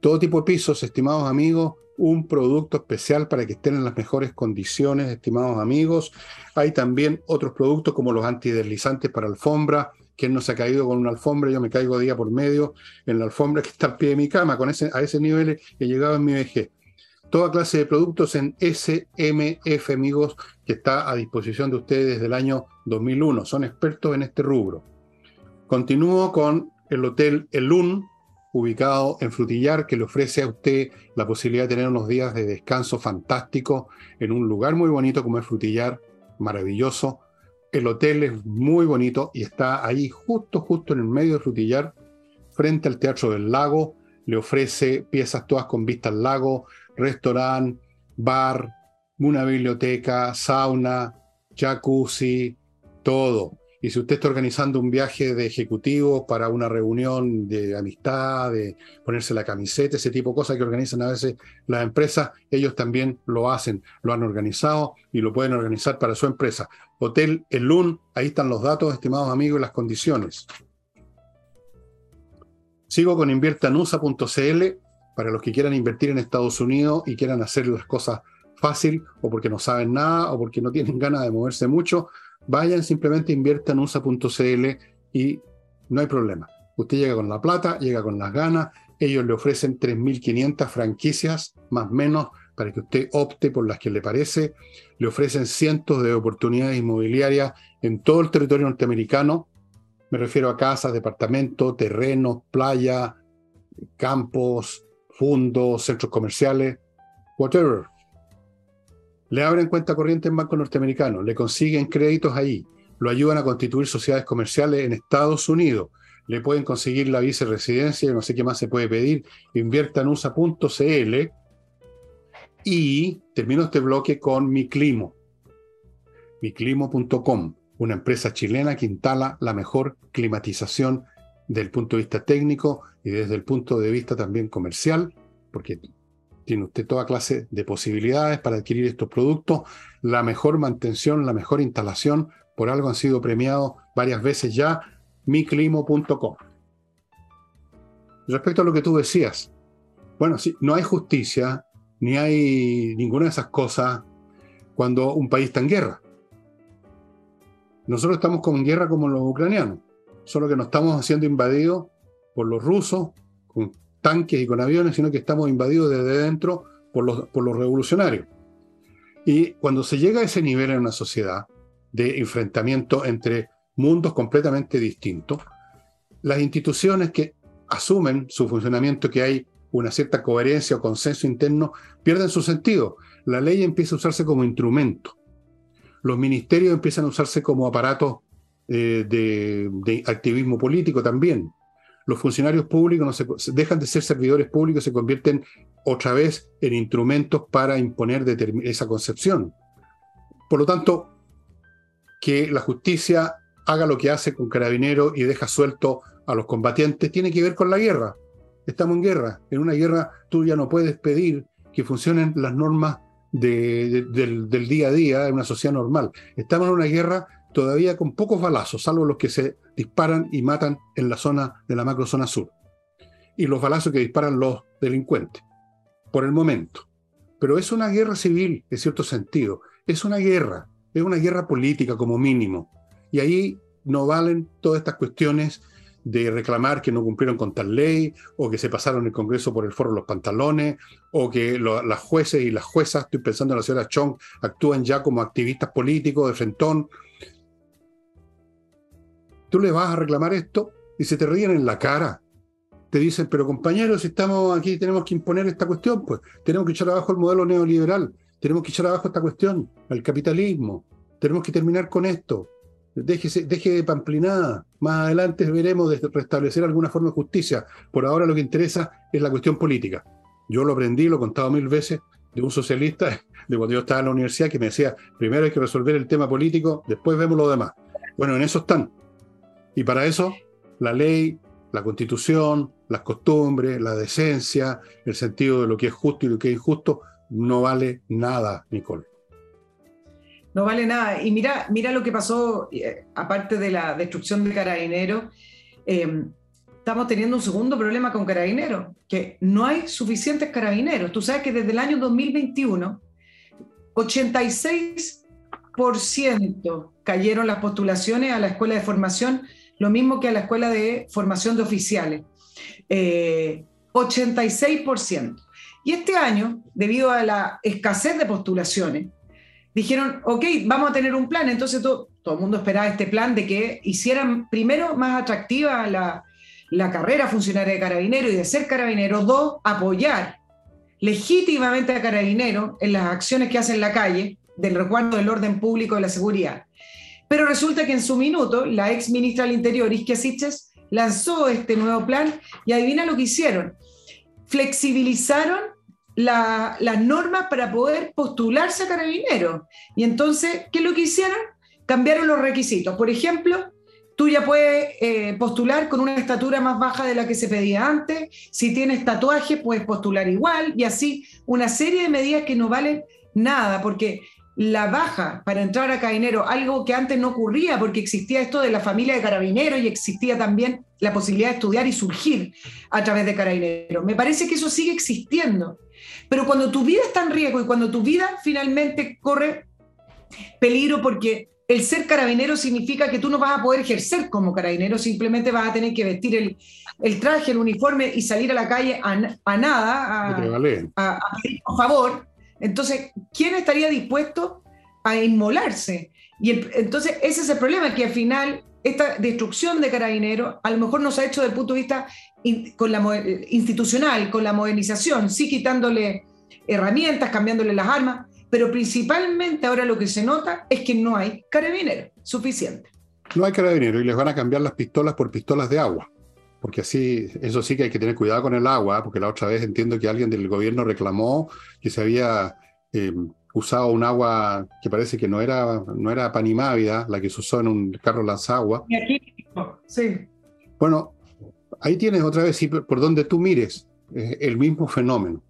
todo tipo de pisos, estimados amigos, un producto especial para que estén en las mejores condiciones, estimados amigos. Hay también otros productos como los antideslizantes para alfombra. Quien no se ha caído con una alfombra, yo me caigo día por medio en la alfombra que está al pie de mi cama, con ese, a ese nivel he llegado en mi vejez. Toda clase de productos en SMF, amigos, que está a disposición de ustedes desde el año 2001. Son expertos en este rubro. Continúo con el Hotel Elun, ubicado en Frutillar, que le ofrece a usted la posibilidad de tener unos días de descanso fantástico en un lugar muy bonito como es Frutillar, maravilloso. El hotel es muy bonito y está ahí justo, justo en el medio de Frutillar, frente al Teatro del Lago. Le ofrece piezas todas con vista al lago, restaurante, bar, una biblioteca, sauna, jacuzzi, todo Y si usted está organizando un viaje de ejecutivos para una reunión de amistad, de ponerse la camiseta, ese tipo de cosas que organizan a veces las empresas, ellos también lo hacen, lo han organizado y lo pueden organizar para su empresa. Hotel El Lun, ahí están los datos, estimados amigos, y las condiciones. Sigo con inviertanusa.cl para los que quieran invertir en Estados Unidos y quieran hacer las cosas fácil o porque no saben nada o porque no tienen ganas de moverse mucho vayan simplemente inviertan USA.cl y no hay problema. Usted llega con la plata, llega con las ganas, ellos le ofrecen 3.500 franquicias, más o menos, para que usted opte por las que le parece. Le ofrecen cientos de oportunidades inmobiliarias en todo el territorio norteamericano. Me refiero a casas, departamentos, terrenos, playa, campos, fundos, centros comerciales, whatever. Le abren cuenta corriente en banco norteamericano, le consiguen créditos ahí, lo ayudan a constituir sociedades comerciales en Estados Unidos, le pueden conseguir la viceresidencia, no sé qué más se puede pedir, invierta en USA.cl y termino este bloque con Miclimo, miclimo.com, una empresa chilena que instala la mejor climatización desde el punto de vista técnico y desde el punto de vista también comercial, porque tiene usted toda clase de posibilidades para adquirir estos productos, la mejor mantención, la mejor instalación, por algo han sido premiados varias veces ya, miclimo.com. Respecto a lo que tú decías, bueno, sí, no hay justicia, ni hay ninguna de esas cosas cuando un país está en guerra. Nosotros estamos con guerra como los ucranianos, solo que nos estamos haciendo invadidos por los rusos, tanques y con aviones, sino que estamos invadidos desde dentro por los, por los revolucionarios. Y cuando se llega a ese nivel en una sociedad de enfrentamiento entre mundos completamente distintos, las instituciones que asumen su funcionamiento, que hay una cierta coherencia o consenso interno, pierden su sentido. La ley empieza a usarse como instrumento. Los ministerios empiezan a usarse como aparatos eh, de, de, activismo político también los funcionarios públicos no se, dejan de ser servidores públicos, se convierten otra vez en instrumentos para imponer esa concepción. Por lo tanto, que la justicia haga lo que hace con carabineros y deja suelto a los combatientes tiene que ver con la guerra. Estamos en guerra. En una guerra tú ya no puedes pedir que funcionen las normas del, del, día a día en una sociedad normal. Estamos en una guerra todavía con pocos balazos, salvo los que se disparan y matan en la zona de la macrozona sur. Y los balazos que disparan los delincuentes, por el momento. Pero es una guerra civil, en cierto sentido. Es una guerra, es una guerra política como mínimo. Y ahí no valen todas estas cuestiones de reclamar que no cumplieron con tal ley, o que se pasaron el Congreso por el foro de los pantalones, o que las jueces y las juezas, estoy pensando en la señora Chong, actúan ya como activistas políticos de frentón, tú le vas a reclamar esto y se te ríen en la cara. Te dicen, pero compañeros, si estamos aquí, tenemos que imponer esta cuestión, pues tenemos que echar abajo el modelo neoliberal, tenemos que echar abajo esta cuestión, el capitalismo, tenemos que terminar con esto. Deje de pamplinada. Más adelante veremos de restablecer alguna forma de justicia. Por ahora lo que interesa es la cuestión política. Yo lo aprendí, lo he contado mil veces, de un socialista de cuando yo estaba en la universidad que me decía, primero hay que resolver el tema político, después vemos lo demás. Bueno, en eso están. Y para eso, la ley, la constitución, las costumbres, la decencia, el sentido de lo que es justo y lo que es injusto, no vale nada, Nicole. No vale nada. Y mira, mira lo que pasó, eh, aparte de la destrucción de Carabineros, em, estamos teniendo un segundo problema con Carabineros, que no hay suficientes carabineros. Tú sabes que desde el año 2021, 86% cayeron las postulaciones a la escuela de formación lo mismo que a la escuela de formación de oficiales, 86%. Eh, y este año, debido a la escasez de postulaciones, dijeron, ok, vamos a tener un plan. Entonces todo, todo el mundo esperaba este plan de que hicieran, primero, más atractiva la, la carrera funcionaria de carabinero y de ser carabinero. Dos, apoyar legítimamente a carabinero en las acciones que hace en la calle del recuerdo del orden público de la seguridad. Pero resulta que en su minuto, la ex ministra del Interior, Isquia Siches, lanzó este nuevo plan y adivina lo que hicieron. Flexibilizaron las normas para poder postularse a carabineros. Y entonces, ¿qué es lo que hicieron? cambiaron los requisitos. Por ejemplo, tú ya puedes eh, postular con una estatura más baja de la que se pedía antes. Si tienes tatuaje, puedes postular igual y así una serie de medidas que no valen nada, porque la baja para entrar a Carabinero, algo que antes no ocurría porque existía esto de la familia de Carabineros y existía también la posibilidad de estudiar y surgir a través de Carabineros. Me parece que eso sigue existiendo. Pero cuando tu vida está en riesgo y cuando tu vida finalmente corre peligro porque el ser carabinero significa que tú no vas a poder ejercer como carabinero, simplemente vas a tener que vestir el, traje, el uniforme y salir a la calle a, nada, a, pedir por favor. Entonces, ¿quién estaría dispuesto a inmolarse? Y entonces ese es el problema, que al final esta destrucción de carabineros a lo mejor nos ha hecho desde el punto de vista con la, institucional, con la modernización, sí quitándole herramientas, cambiándole las armas, pero principalmente ahora lo que se nota es que no hay carabineros suficiente. No hay carabineros y les van a cambiar las pistolas por pistolas de agua. Porque así, eso sí que hay que tener cuidado con el agua, porque la otra vez entiendo que alguien del gobierno reclamó que se había eh, usado un agua que parece que no era, no era panimávida, la que se usó en un carro lanzagua. Y aquí, sí. Bueno, ahí tienes otra vez, por donde tú mires, eh, el mismo fenómeno.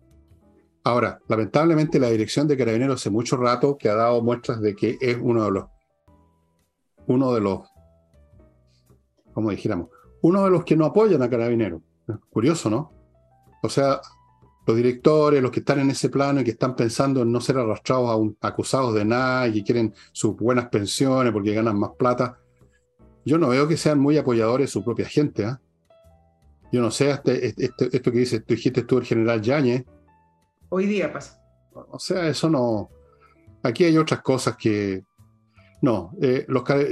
Ahora, lamentablemente la dirección de Carabineros hace mucho rato que ha dado muestras de que es uno de los, uno de los, como dijéramos, uno de los que no apoyan a Carabineros. Curioso, ¿no? O sea, los directores, los que están en ese plano y que están pensando en no ser arrastrados a un, acusados de nada y que quieren sus buenas pensiones porque ganan más plata, yo no veo que sean muy apoyadores de su propia gente. ¿ah? Yo no sé, este, este, este, esto que dices, tú dijiste tú, el general Yañez, Hoy día pasa. O sea, eso no. Aquí hay otras cosas que. No, eh,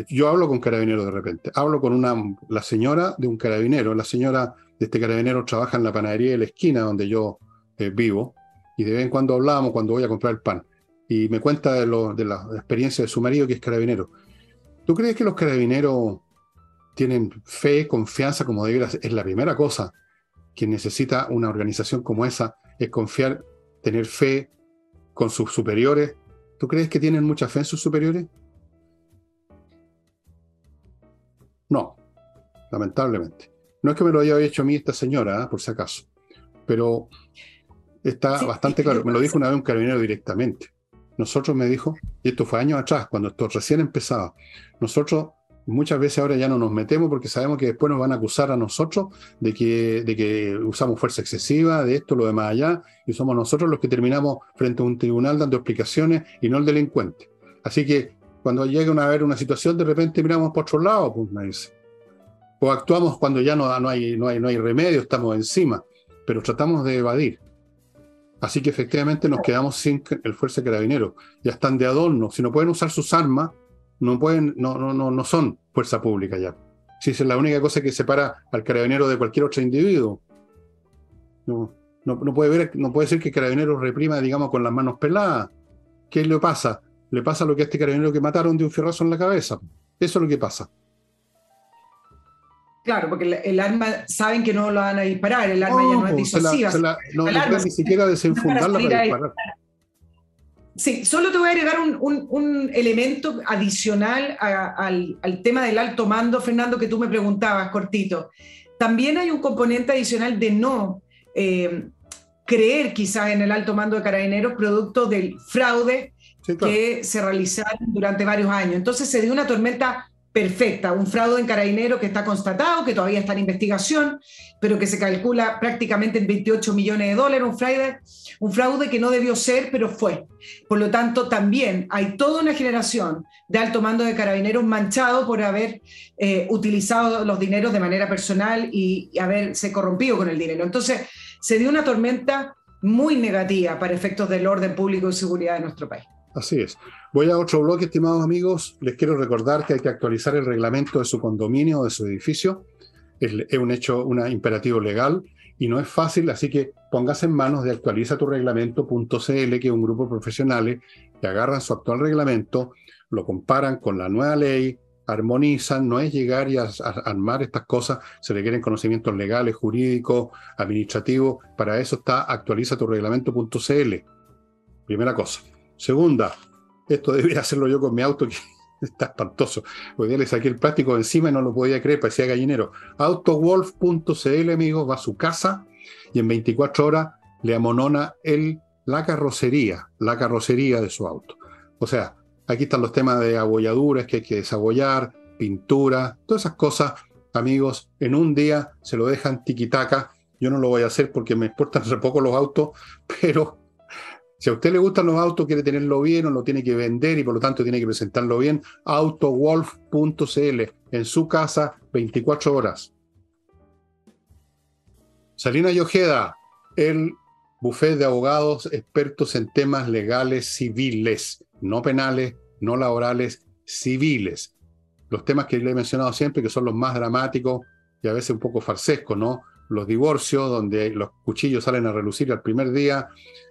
yo hablo con carabineros de repente. Hablo con una, la señora de un carabinero. La señora de este carabinero trabaja en la panadería de la esquina donde yo eh, vivo. Y de vez en cuando hablamos cuando voy a comprar el pan. Y me cuenta de, lo, de la experiencia de su marido que es carabinero. ¿Tú crees que los carabineros tienen fe, confianza como debiera Es la primera cosa que necesita una organización como esa, es confiar tener fe con sus superiores. ¿Tú crees que tienen mucha fe en sus superiores? No, lamentablemente. No es que me lo haya hecho a mí esta señora, ¿eh? por si acaso, pero está bastante claro. Me lo dijo una vez un carabinero directamente. Nosotros me dijo, y esto fue años atrás, cuando esto recién empezaba, nosotros muchas veces ahora ya no nos metemos porque sabemos que después nos van a acusar a nosotros de que, de que usamos fuerza excesiva, de esto, lo demás allá, y somos nosotros los que terminamos frente a un tribunal dando explicaciones y no el delincuente. Así que cuando llega a haber una situación, de repente miramos por otro lado, pues me dice. O actuamos cuando ya no, no, hay, no, hay, no hay remedio, estamos encima, pero tratamos de evadir. Así que efectivamente nos quedamos sin el fuerza carabinero. Ya están de adorno. Si no pueden usar sus armas, no pueden, no, no, no, no son fuerza pública ya. Si es la única cosa que separa al carabinero de cualquier otro individuo. No, no, puede ver, no puede ser que el carabinero reprima, digamos, con las manos peladas. ¿Qué le pasa? Le pasa lo que a este carabinero que mataron de un fierrazo en la cabeza. Eso es lo que pasa. Claro, porque el, arma saben que no lo van a disparar, el arma ya no es disuasiva. no, no ni siquiera desenfundarla para disparar. Sí, solo te voy a agregar un, elemento adicional al, tema del alto mando, Fernando, que tú me preguntabas, cortito. También hay un componente adicional de no eh, creer quizás en el alto mando de carabineros producto del fraude que se realizaron durante varios años. Entonces se dio una tormenta perfecta, un fraude en carabinero que está constatado, que todavía está en investigación, pero que se calcula prácticamente en 28 millones de dólares, un fraude, un fraude que no debió ser, pero fue. Por lo tanto, también hay toda una generación de alto mando de carabineros manchado por haber eh, utilizado los dineros de manera personal y, y haberse corrompido con el dinero. Entonces, se dio una tormenta muy negativa para efectos del orden público y seguridad de nuestro país. Así es. Voy a otro bloque, estimados amigos. Les quiero recordar que hay que actualizar el reglamento de su condominio o de su edificio. Es, un hecho, un imperativo legal y no es fácil, así que póngase en manos de actualizatureglamento.cl, que es un grupo de profesionales que agarran su actual reglamento, lo comparan con la nueva ley, armonizan, no es llegar y armar estas cosas, se requieren conocimientos legales, jurídicos, administrativos, para eso está actualizatureglamento.cl. Primera cosa. Segunda, esto debería hacerlo yo con mi auto, que Está espantoso. Hoy día le saqué el plástico de encima y no lo podía creer, parecía gallinero. Autowolf.cl, amigos, va a su casa y en 24 horas le amonona el, la carrocería, la carrocería de su auto. O sea, aquí están los temas de abolladuras que hay que desabollar, pintura, todas esas cosas, amigos, en un día se lo dejan tiquitaca. Yo no lo voy a hacer porque me importan re poco los autos, pero si a usted le gustan los autos, quiere tenerlo bien o lo tiene que vender y por lo tanto tiene que presentarlo bien, autowolf.cl en su casa 24 horas. Salina Yojeda, el bufete de abogados expertos en temas legales civiles, no penales, no laborales, civiles. Los temas que le he mencionado siempre, que son los más dramáticos y a veces un poco farsescos, ¿no? Los divorcios, donde los cuchillos salen a relucir al primer día,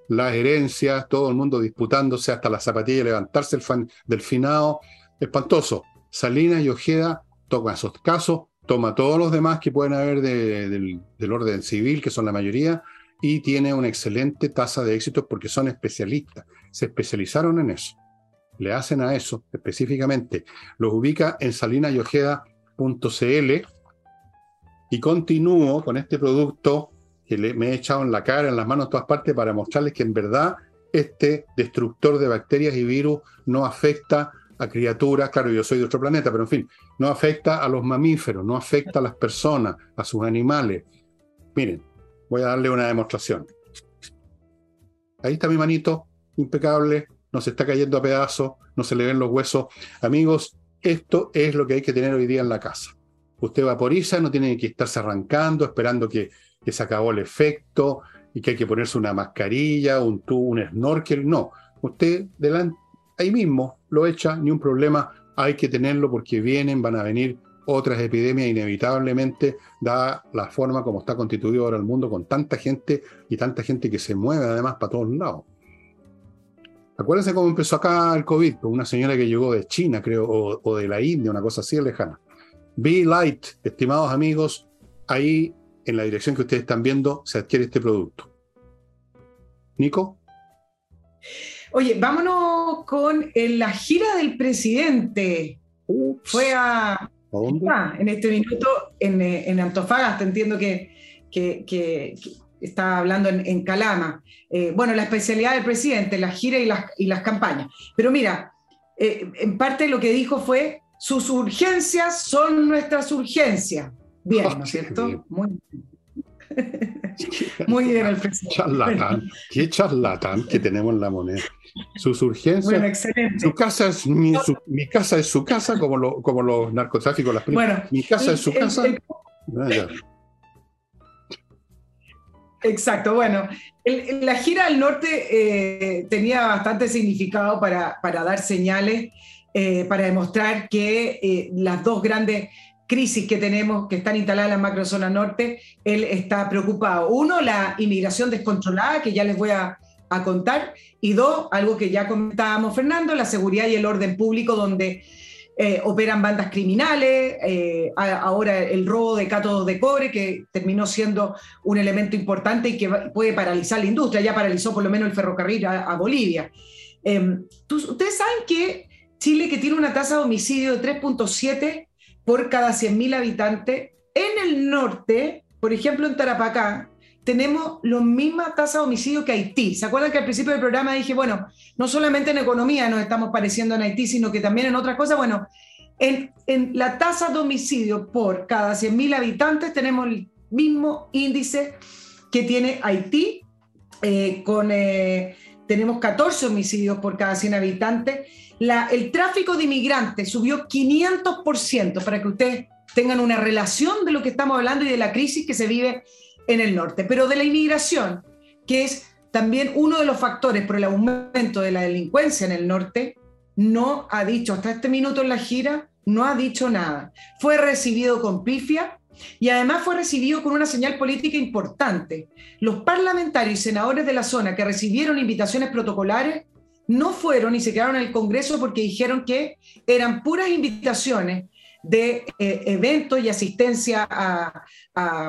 las herencias, todo el mundo disputándose hasta la zapatilla y levantarse el fan del finado. Espantoso. Salinas y Ojeda toma esos casos, toma todos los demás que pueden haber del, orden civil, que son la mayoría, y tiene una excelente tasa de éxito porque son especialistas. Se especializaron en eso. Le hacen a eso específicamente. Los ubica en salinayojeda.cl y continúo con este producto que me he echado en la cara, en las manos, en todas partes, para mostrarles que en verdad este destructor de bacterias y virus no afecta a criaturas, claro, yo soy de otro planeta, pero en fin, no afecta a los mamíferos, no afecta a las personas, a sus animales. Miren, voy a darle una demostración. Ahí está mi manito, impecable, no se está cayendo a pedazos, no se le ven los huesos. Amigos, esto es lo que hay que tener hoy día en la casa. Usted vaporiza, no tiene que estarse arrancando, esperando que se acabó el efecto y que hay que ponerse una mascarilla, un tubo, un snorkel. No, usted delante, ahí mismo lo echa, ni un problema, hay que tenerlo porque vienen, van a venir otras epidemias inevitablemente, da la forma como está constituido ahora el mundo con tanta gente y tanta gente que se mueve además para todos lados. Acuérdense cómo empezó acá el COVID, con una señora que llegó de China, creo, o de la India, una cosa así lejana. Be Light, estimados amigos, ahí en la dirección que ustedes están viendo se adquiere este producto. Nico. Oye, vámonos con la gira del presidente. Fue a... dónde? en este minuto en, Antofagasta, entiendo que, que, está hablando en, Calama. Eh, bueno, la especialidad del presidente, la gira y las, y las campañas. Pero mira, eh, en parte lo que dijo fue, sus urgencias son nuestras urgencias. Bien, ¿no es cierto? Muy bien. Muy bien, Alfredo. Charlatán, qué charlatán que tenemos en la moneda. Sus urgencias. Bueno, excelente. Su casa es mi, casa es su casa, como, como los narcotráficos, las Bueno, mi casa es su casa. Ah, Exacto, bueno, la gira al norte eh, tenía bastante significado para, para dar señales, eh, para demostrar que eh, las dos grandes crisis que tenemos, que están instaladas en la macrozona norte, él está preocupado. Uno, la inmigración descontrolada, que ya les voy a, contar, y dos, algo que ya comentábamos, Fernando, la seguridad y el orden público, donde eh, operan bandas criminales, ahora el robo de cátodos de cobre, que terminó siendo un elemento importante y que puede paralizar la industria, ya paralizó por lo menos el ferrocarril a, Bolivia. Em, ustedes saben que Chile, que tiene una tasa de homicidio de 3.7, por cada 100.000 habitantes. En el norte, por ejemplo en Tarapacá, tenemos la misma tasa de homicidio que Haití. ¿Se acuerdan que al principio del programa dije, bueno, no solamente en economía nos estamos pareciendo en Haití, sino que también en otras cosas? Bueno, en, la tasa de homicidio por cada 100.000 habitantes tenemos el mismo índice que tiene Haití, eh, con, eh, tenemos 14 homicidios por cada 100 habitantes el tráfico de inmigrantes subió 500% para que ustedes tengan una relación de lo que estamos hablando y de la crisis que se vive en el norte. Pero de la inmigración, que es también uno de los factores por el aumento de la delincuencia en el norte, no ha dicho hasta este minuto en la gira, no ha dicho nada. Fue recibido con pifia y además fue recibido con una señal política importante. Los parlamentarios y senadores de la zona que recibieron invitaciones protocolares no fueron y se quedaron en el Congreso porque dijeron que eran puras invitaciones de eh, eventos y asistencia a,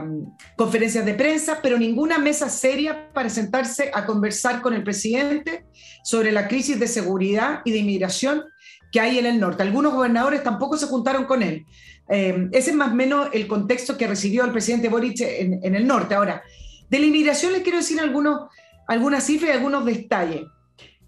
um, conferencias de prensa, pero ninguna mesa seria para sentarse a conversar con el presidente sobre la crisis de seguridad y de inmigración que hay en el norte. Algunos gobernadores tampoco se juntaron con él. Eh, ese es más o menos el contexto que recibió el presidente Boric en, el norte. Ahora, de la inmigración les quiero decir algunos, algunas cifras y algunos detalles.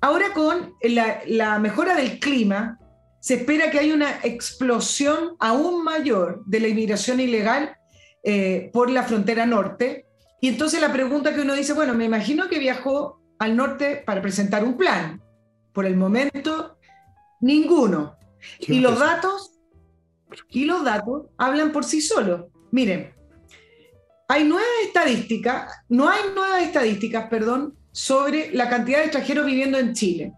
Ahora con la, mejora del clima, se espera que haya una explosión aún mayor de la inmigración ilegal eh, por la frontera norte. Y entonces la pregunta que uno dice, bueno, me imagino que viajó al norte para presentar un plan. Por el momento, ninguno. Y los datos, y los datos hablan por sí solos. Miren, hay nuevas estadísticas, no hay nuevas estadísticas, perdón, sobre la cantidad de extranjeros viviendo en Chile.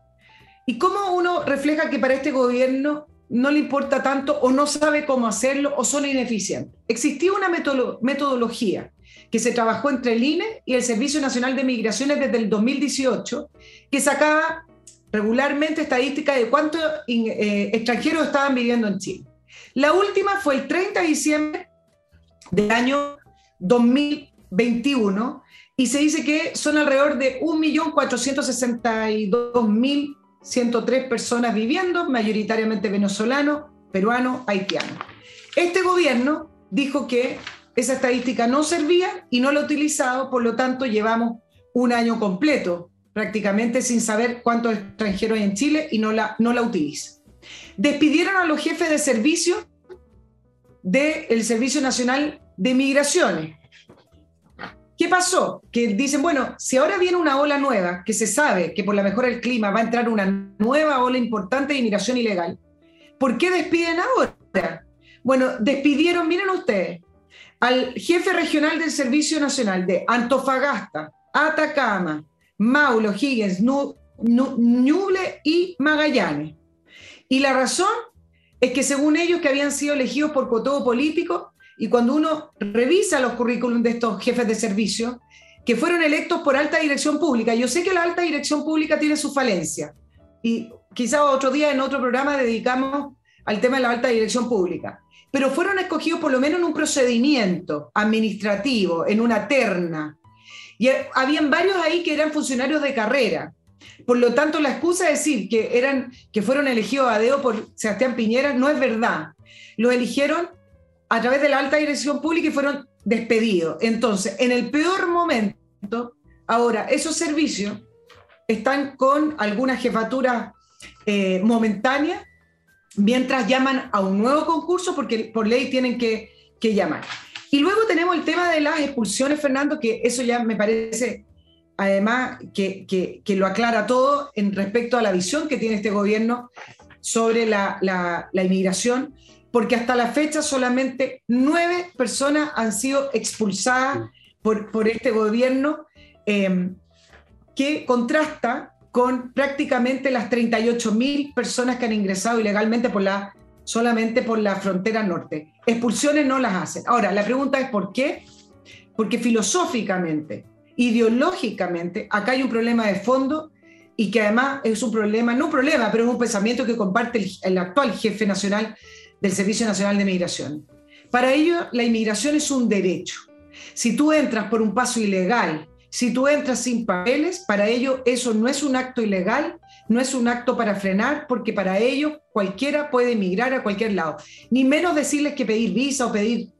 ¿Y cómo uno refleja que para este gobierno no le importa tanto o no sabe cómo hacerlo o son ineficientes? Existía una metodología que se trabajó entre el INE y el Servicio Nacional de Migraciones desde el 2018, que sacaba regularmente estadísticas de cuántos eh, extranjeros estaban viviendo en Chile. La última fue el 30 de diciembre del año 2021 y se dice que son alrededor de 1.462.103 personas viviendo, mayoritariamente venezolanos, peruanos, haitianos. Este gobierno dijo que esa estadística no servía y no la ha utilizado, por lo tanto llevamos un año completo prácticamente sin saber cuántos extranjeros hay en Chile y no la, no la utiliza. Despidieron a los jefes de servicio del Servicio Nacional de Migraciones. ¿Qué pasó? Que dicen, bueno, si ahora viene una ola nueva, que se sabe que por la mejora del clima va a entrar una nueva ola importante de inmigración ilegal, ¿por qué despiden ahora? Bueno, despidieron, miren ustedes, al jefe regional del Servicio Nacional de Antofagasta, Atacama, Maulo, Higgins, Ñuble y Magallanes. Y la razón es que según ellos que habían sido elegidos por cotodo político, y cuando uno revisa los currículums de estos jefes de servicio, que fueron electos por alta dirección pública, yo sé que la alta dirección pública tiene su falencia, y quizá otro día en otro programa dedicamos al tema de la alta dirección pública pero fueron escogidos por lo menos en un procedimiento administrativo, en una terna. Y habían varios ahí que eran funcionarios de carrera. Por lo tanto, la excusa de decir que, eran, que fueron elegidos a dedo por Sebastián Piñera no es verdad. Los eligieron a través de la alta dirección pública y fueron despedidos. Entonces, en el peor momento, ahora esos servicios están con alguna jefatura eh, momentánea mientras llaman a un nuevo concurso porque por ley tienen que, llamar. Y luego tenemos el tema de las expulsiones, Fernando, que eso ya me parece, además, que, que, lo aclara todo en respecto a la visión que tiene este gobierno sobre la, la, inmigración, porque hasta la fecha solamente nueve personas han sido expulsadas por, por este gobierno, eh, que contrasta con prácticamente las 38.000 personas que han ingresado ilegalmente solamente por la frontera norte. Expulsiones no las hacen. Ahora, la pregunta es ¿por qué? Porque filosóficamente, ideológicamente, acá hay un problema de fondo y que además es un problema, no un problema, pero es un pensamiento que comparte el, actual jefe nacional del Servicio Nacional de Migración. Para ello, la inmigración es un derecho. Si tú entras por un paso ilegal si tú entras sin papeles, para ello eso no es un acto ilegal, no es un acto para frenar, porque para ello cualquiera puede emigrar a cualquier lado. Ni menos decirles que pedir visa o pedir.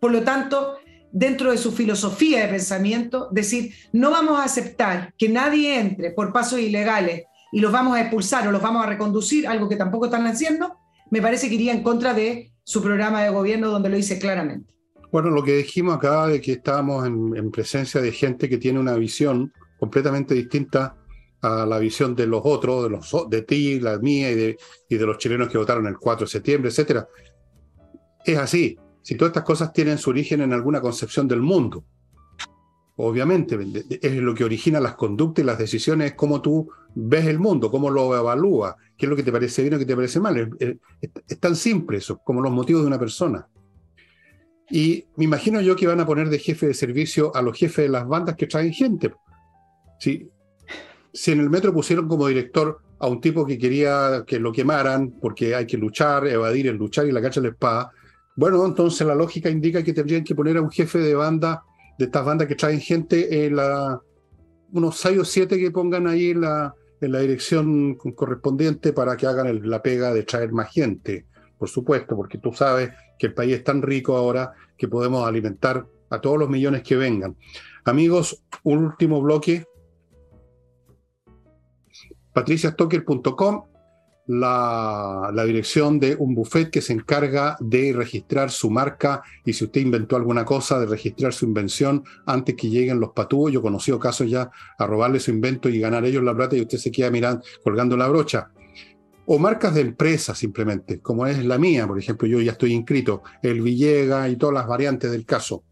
Por lo tanto, dentro de su filosofía de pensamiento, decir, no vamos a aceptar que nadie entre por pasos ilegales y los vamos a expulsar o los vamos a reconducir, algo que tampoco están haciendo, me parece que iría en contra de su programa de gobierno donde lo dice claramente. Bueno, lo que dijimos acá de que estábamos en, presencia de gente que tiene una visión completamente distinta a la visión de los otros, de, los, de ti, la mía y de, y de los chilenos que votaron el 4 de septiembre, etcétera. Es así. Si todas estas cosas tienen su origen en alguna concepción del mundo, obviamente es lo que origina las conductas y las decisiones, es cómo tú ves el mundo, cómo lo evalúas, qué es lo que te parece bien o qué te parece mal. es tan simple eso, como los motivos de una persona. Y me imagino yo que van a poner de jefe de servicio a los jefes de las bandas que traen gente. Si, si en el metro pusieron como director a un tipo que quería que lo quemaran porque hay que luchar, evadir el luchar y la cacha de espada, bueno, entonces la lógica indica que tendrían que poner a un jefe de banda, de estas bandas que traen gente, unos 6 o 7 que pongan ahí la, en la dirección correspondiente para que hagan la pega de traer más gente, por supuesto, porque tú sabes que el país es tan rico ahora que podemos alimentar a todos los millones que vengan. Amigos, un último bloque. patriciastocker.com la, dirección de un buffet que se encarga de registrar su marca y si usted inventó alguna cosa, de registrar su invención antes que lleguen los patúos. Yo he conocido casos ya a robarle su invento y ganar ellos la plata y usted se queda mirando, colgando la brocha. O marcas de empresas simplemente, como es la mía, por ejemplo, yo ya estoy inscrito, el Villega y todas las variantes del caso.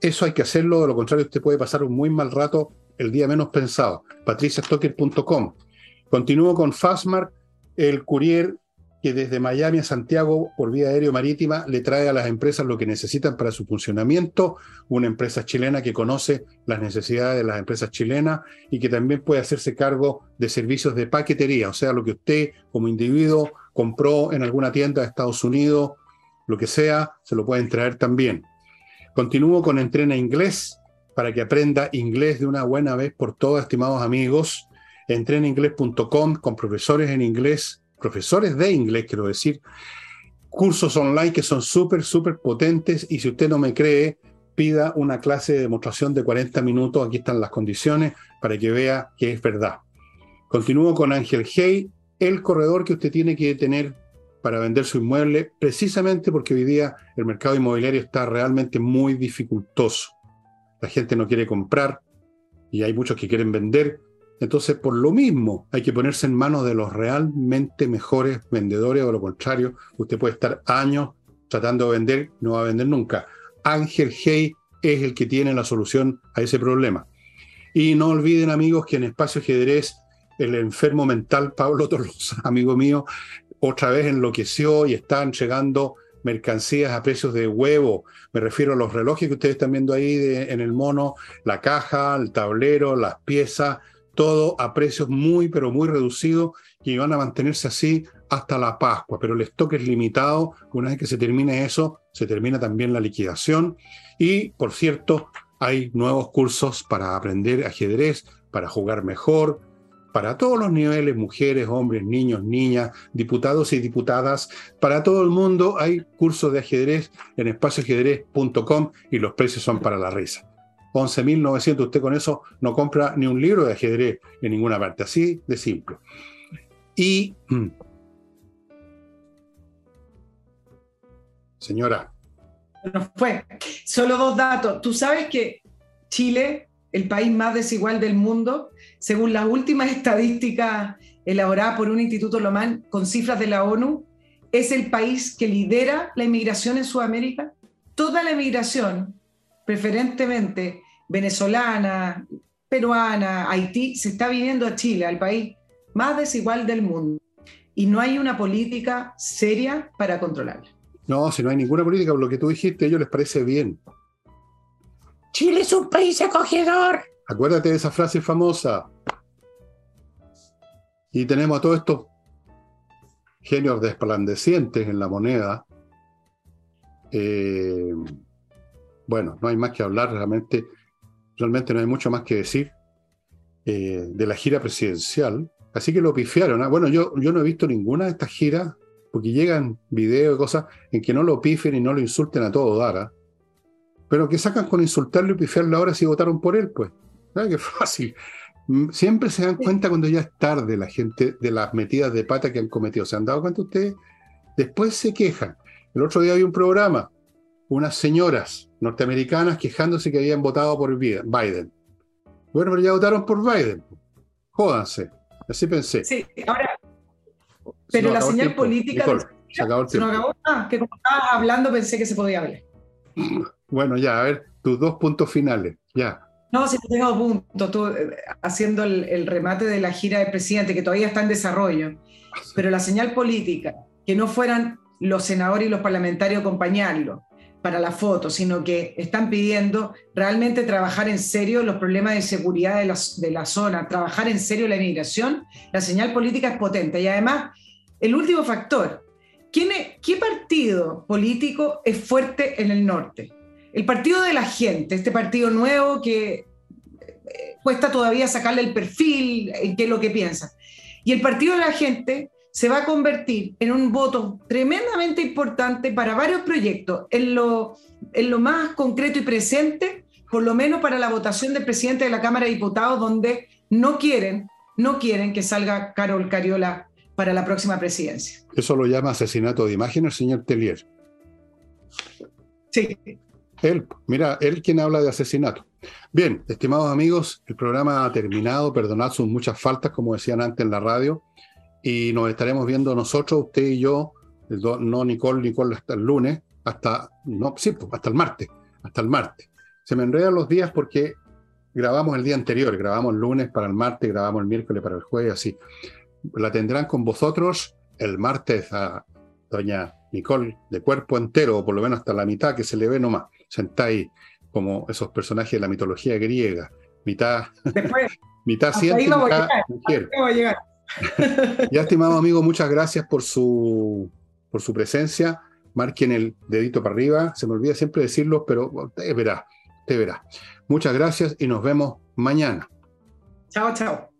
Eso hay que hacerlo, de lo contrario usted puede pasar un muy mal rato el día menos pensado. patriciastocker.com. Continúo con Fastmark, el courier que desde Miami a Santiago por vía aéreo marítima le trae a las empresas lo que necesitan para su funcionamiento, una empresa chilena que conoce las necesidades de las empresas chilenas y que también puede hacerse cargo de servicios de paquetería, o sea, lo que usted como individuo compró en alguna tienda de Estados Unidos, lo que sea, se lo pueden traer también. Continúo con Entrena Inglés para que aprenda inglés de una buena vez por todas, estimados amigos entreninglés.com con profesores en inglés, profesores de inglés, quiero decir, cursos online que son súper, súper potentes y si usted no me cree, pida una clase de demostración de 40 minutos, aquí están las condiciones para que vea que es verdad. Continúo con Ángel Hey, el corredor que usted tiene que tener para vender su inmueble, precisamente porque hoy día el mercado inmobiliario está realmente muy dificultoso. La gente no quiere comprar y hay muchos que quieren vender, entonces, por lo mismo, hay que ponerse en manos de los realmente mejores vendedores, o lo contrario, usted puede estar años tratando de vender, no va a vender nunca. Ángel Hey es el que tiene la solución a ese problema. Y no olviden, amigos, que en Espacio Ajedrez, el enfermo mental Pablo Tolosa, amigo mío, otra vez enloqueció y está entregando mercancías a precios de huevo. Me refiero a los relojes que ustedes están viendo ahí en el mono, la caja, el tablero, las piezas, todo a precios muy, pero muy reducidos y van a mantenerse así hasta la Pascua, pero el stock es limitado. Una vez que se termine eso, se termina también la liquidación. Y, por cierto, hay nuevos cursos para aprender ajedrez, para jugar mejor, para todos los niveles, mujeres, hombres, niños, niñas, diputados y diputadas, para todo el mundo hay cursos de ajedrez en espacioajedrez.com y los precios son para la risa. 11.900, usted con eso no compra ni un libro de ajedrez en ninguna parte, así de simple. Y, señora. No fue. Solo dos datos. Tú sabes que Chile, el país más desigual del mundo, según las últimas estadísticas elaboradas por un instituto Lomán con cifras de la ONU, es el país que lidera la inmigración en Sudamérica. Toda la inmigración preferentemente venezolana, peruana, Haití, se está viniendo a Chile, al país más desigual del mundo. Y no hay una política seria para controlarla. No, si no hay ninguna política, por lo que tú dijiste, a ellos les parece bien. Chile es un país acogedor. Acuérdate de esa frase famosa. Y tenemos a todos estos genios desplandecientes en la moneda. Eh, bueno, no hay más que hablar, realmente, realmente no hay mucho más que decir eh, de la gira presidencial. Así que lo pifiaron. ¿ah? Bueno, yo, yo no he visto ninguna de estas giras, porque llegan videos y cosas en que no lo pifien y no lo insulten a todo dar. ¿ah? Pero que sacan con insultarlo y pifiarlo ahora si votaron por él, pues. ¿Sabes qué fácil? Mm, siempre se dan cuenta cuando ya es tarde la gente de las metidas de pata que han cometido. ¿Se han dado cuenta ustedes? Después se quejan. El otro día había un programa unas señoras norteamericanas quejándose que habían votado por Biden. Bueno, pero ya votaron por Biden. Jódanse. Así pensé. Sí, ahora. Pero la señal política. se acabó el tiempo. Se acabó. Ah, que como estabas hablando pensé que se podía hablar. Bueno, ya, a ver, tus dos puntos finales. Ya. No, si no tengo punto, tú eh, haciendo el, el, remate de la gira del presidente, que todavía está en desarrollo, pero la señal política, que no fueran los senadores y los parlamentarios acompañarlo, para la foto, sino que están pidiendo realmente trabajar en serio los problemas de seguridad de la, zona, trabajar en serio la inmigración, la señal política es potente. Y además, el último factor, ¿quién ¿qué partido político es fuerte en el norte? El partido de la gente, este partido nuevo que eh, cuesta todavía sacarle el perfil, qué es lo que piensa. Y el partido de la gente se va a convertir en un voto tremendamente importante para varios proyectos, en lo, en lo más concreto y presente, por lo menos para la votación del presidente de la Cámara de Diputados, donde no quieren, no quieren que salga Carol Cariola para la próxima presidencia. Eso lo llama asesinato de imagen el señor Tellier. Sí. Él, mira, él quien habla de asesinato. Bien, estimados amigos, el programa ha terminado. Perdonad sus muchas faltas, como decían antes en la radio. Y nos estaremos viendo nosotros, usted y yo, no Nicole, Nicole hasta el lunes, hasta, no, sí, pues, hasta el martes, hasta el martes. Se me enredan los días porque grabamos el día anterior, grabamos el lunes para el martes, grabamos el miércoles para el jueves, así. La tendrán con vosotros el martes a doña Nicole de cuerpo entero, o por lo menos hasta la mitad que se le ve nomás sentáis como esos personajes de la mitología griega, mitad, mitad siente, mitad ya, estimado amigo, muchas gracias por su, por su presencia. Marquen el dedito para arriba. Se me olvida siempre decirlo, pero usted verá, usted verá. Muchas gracias y nos vemos mañana. Chao, chao.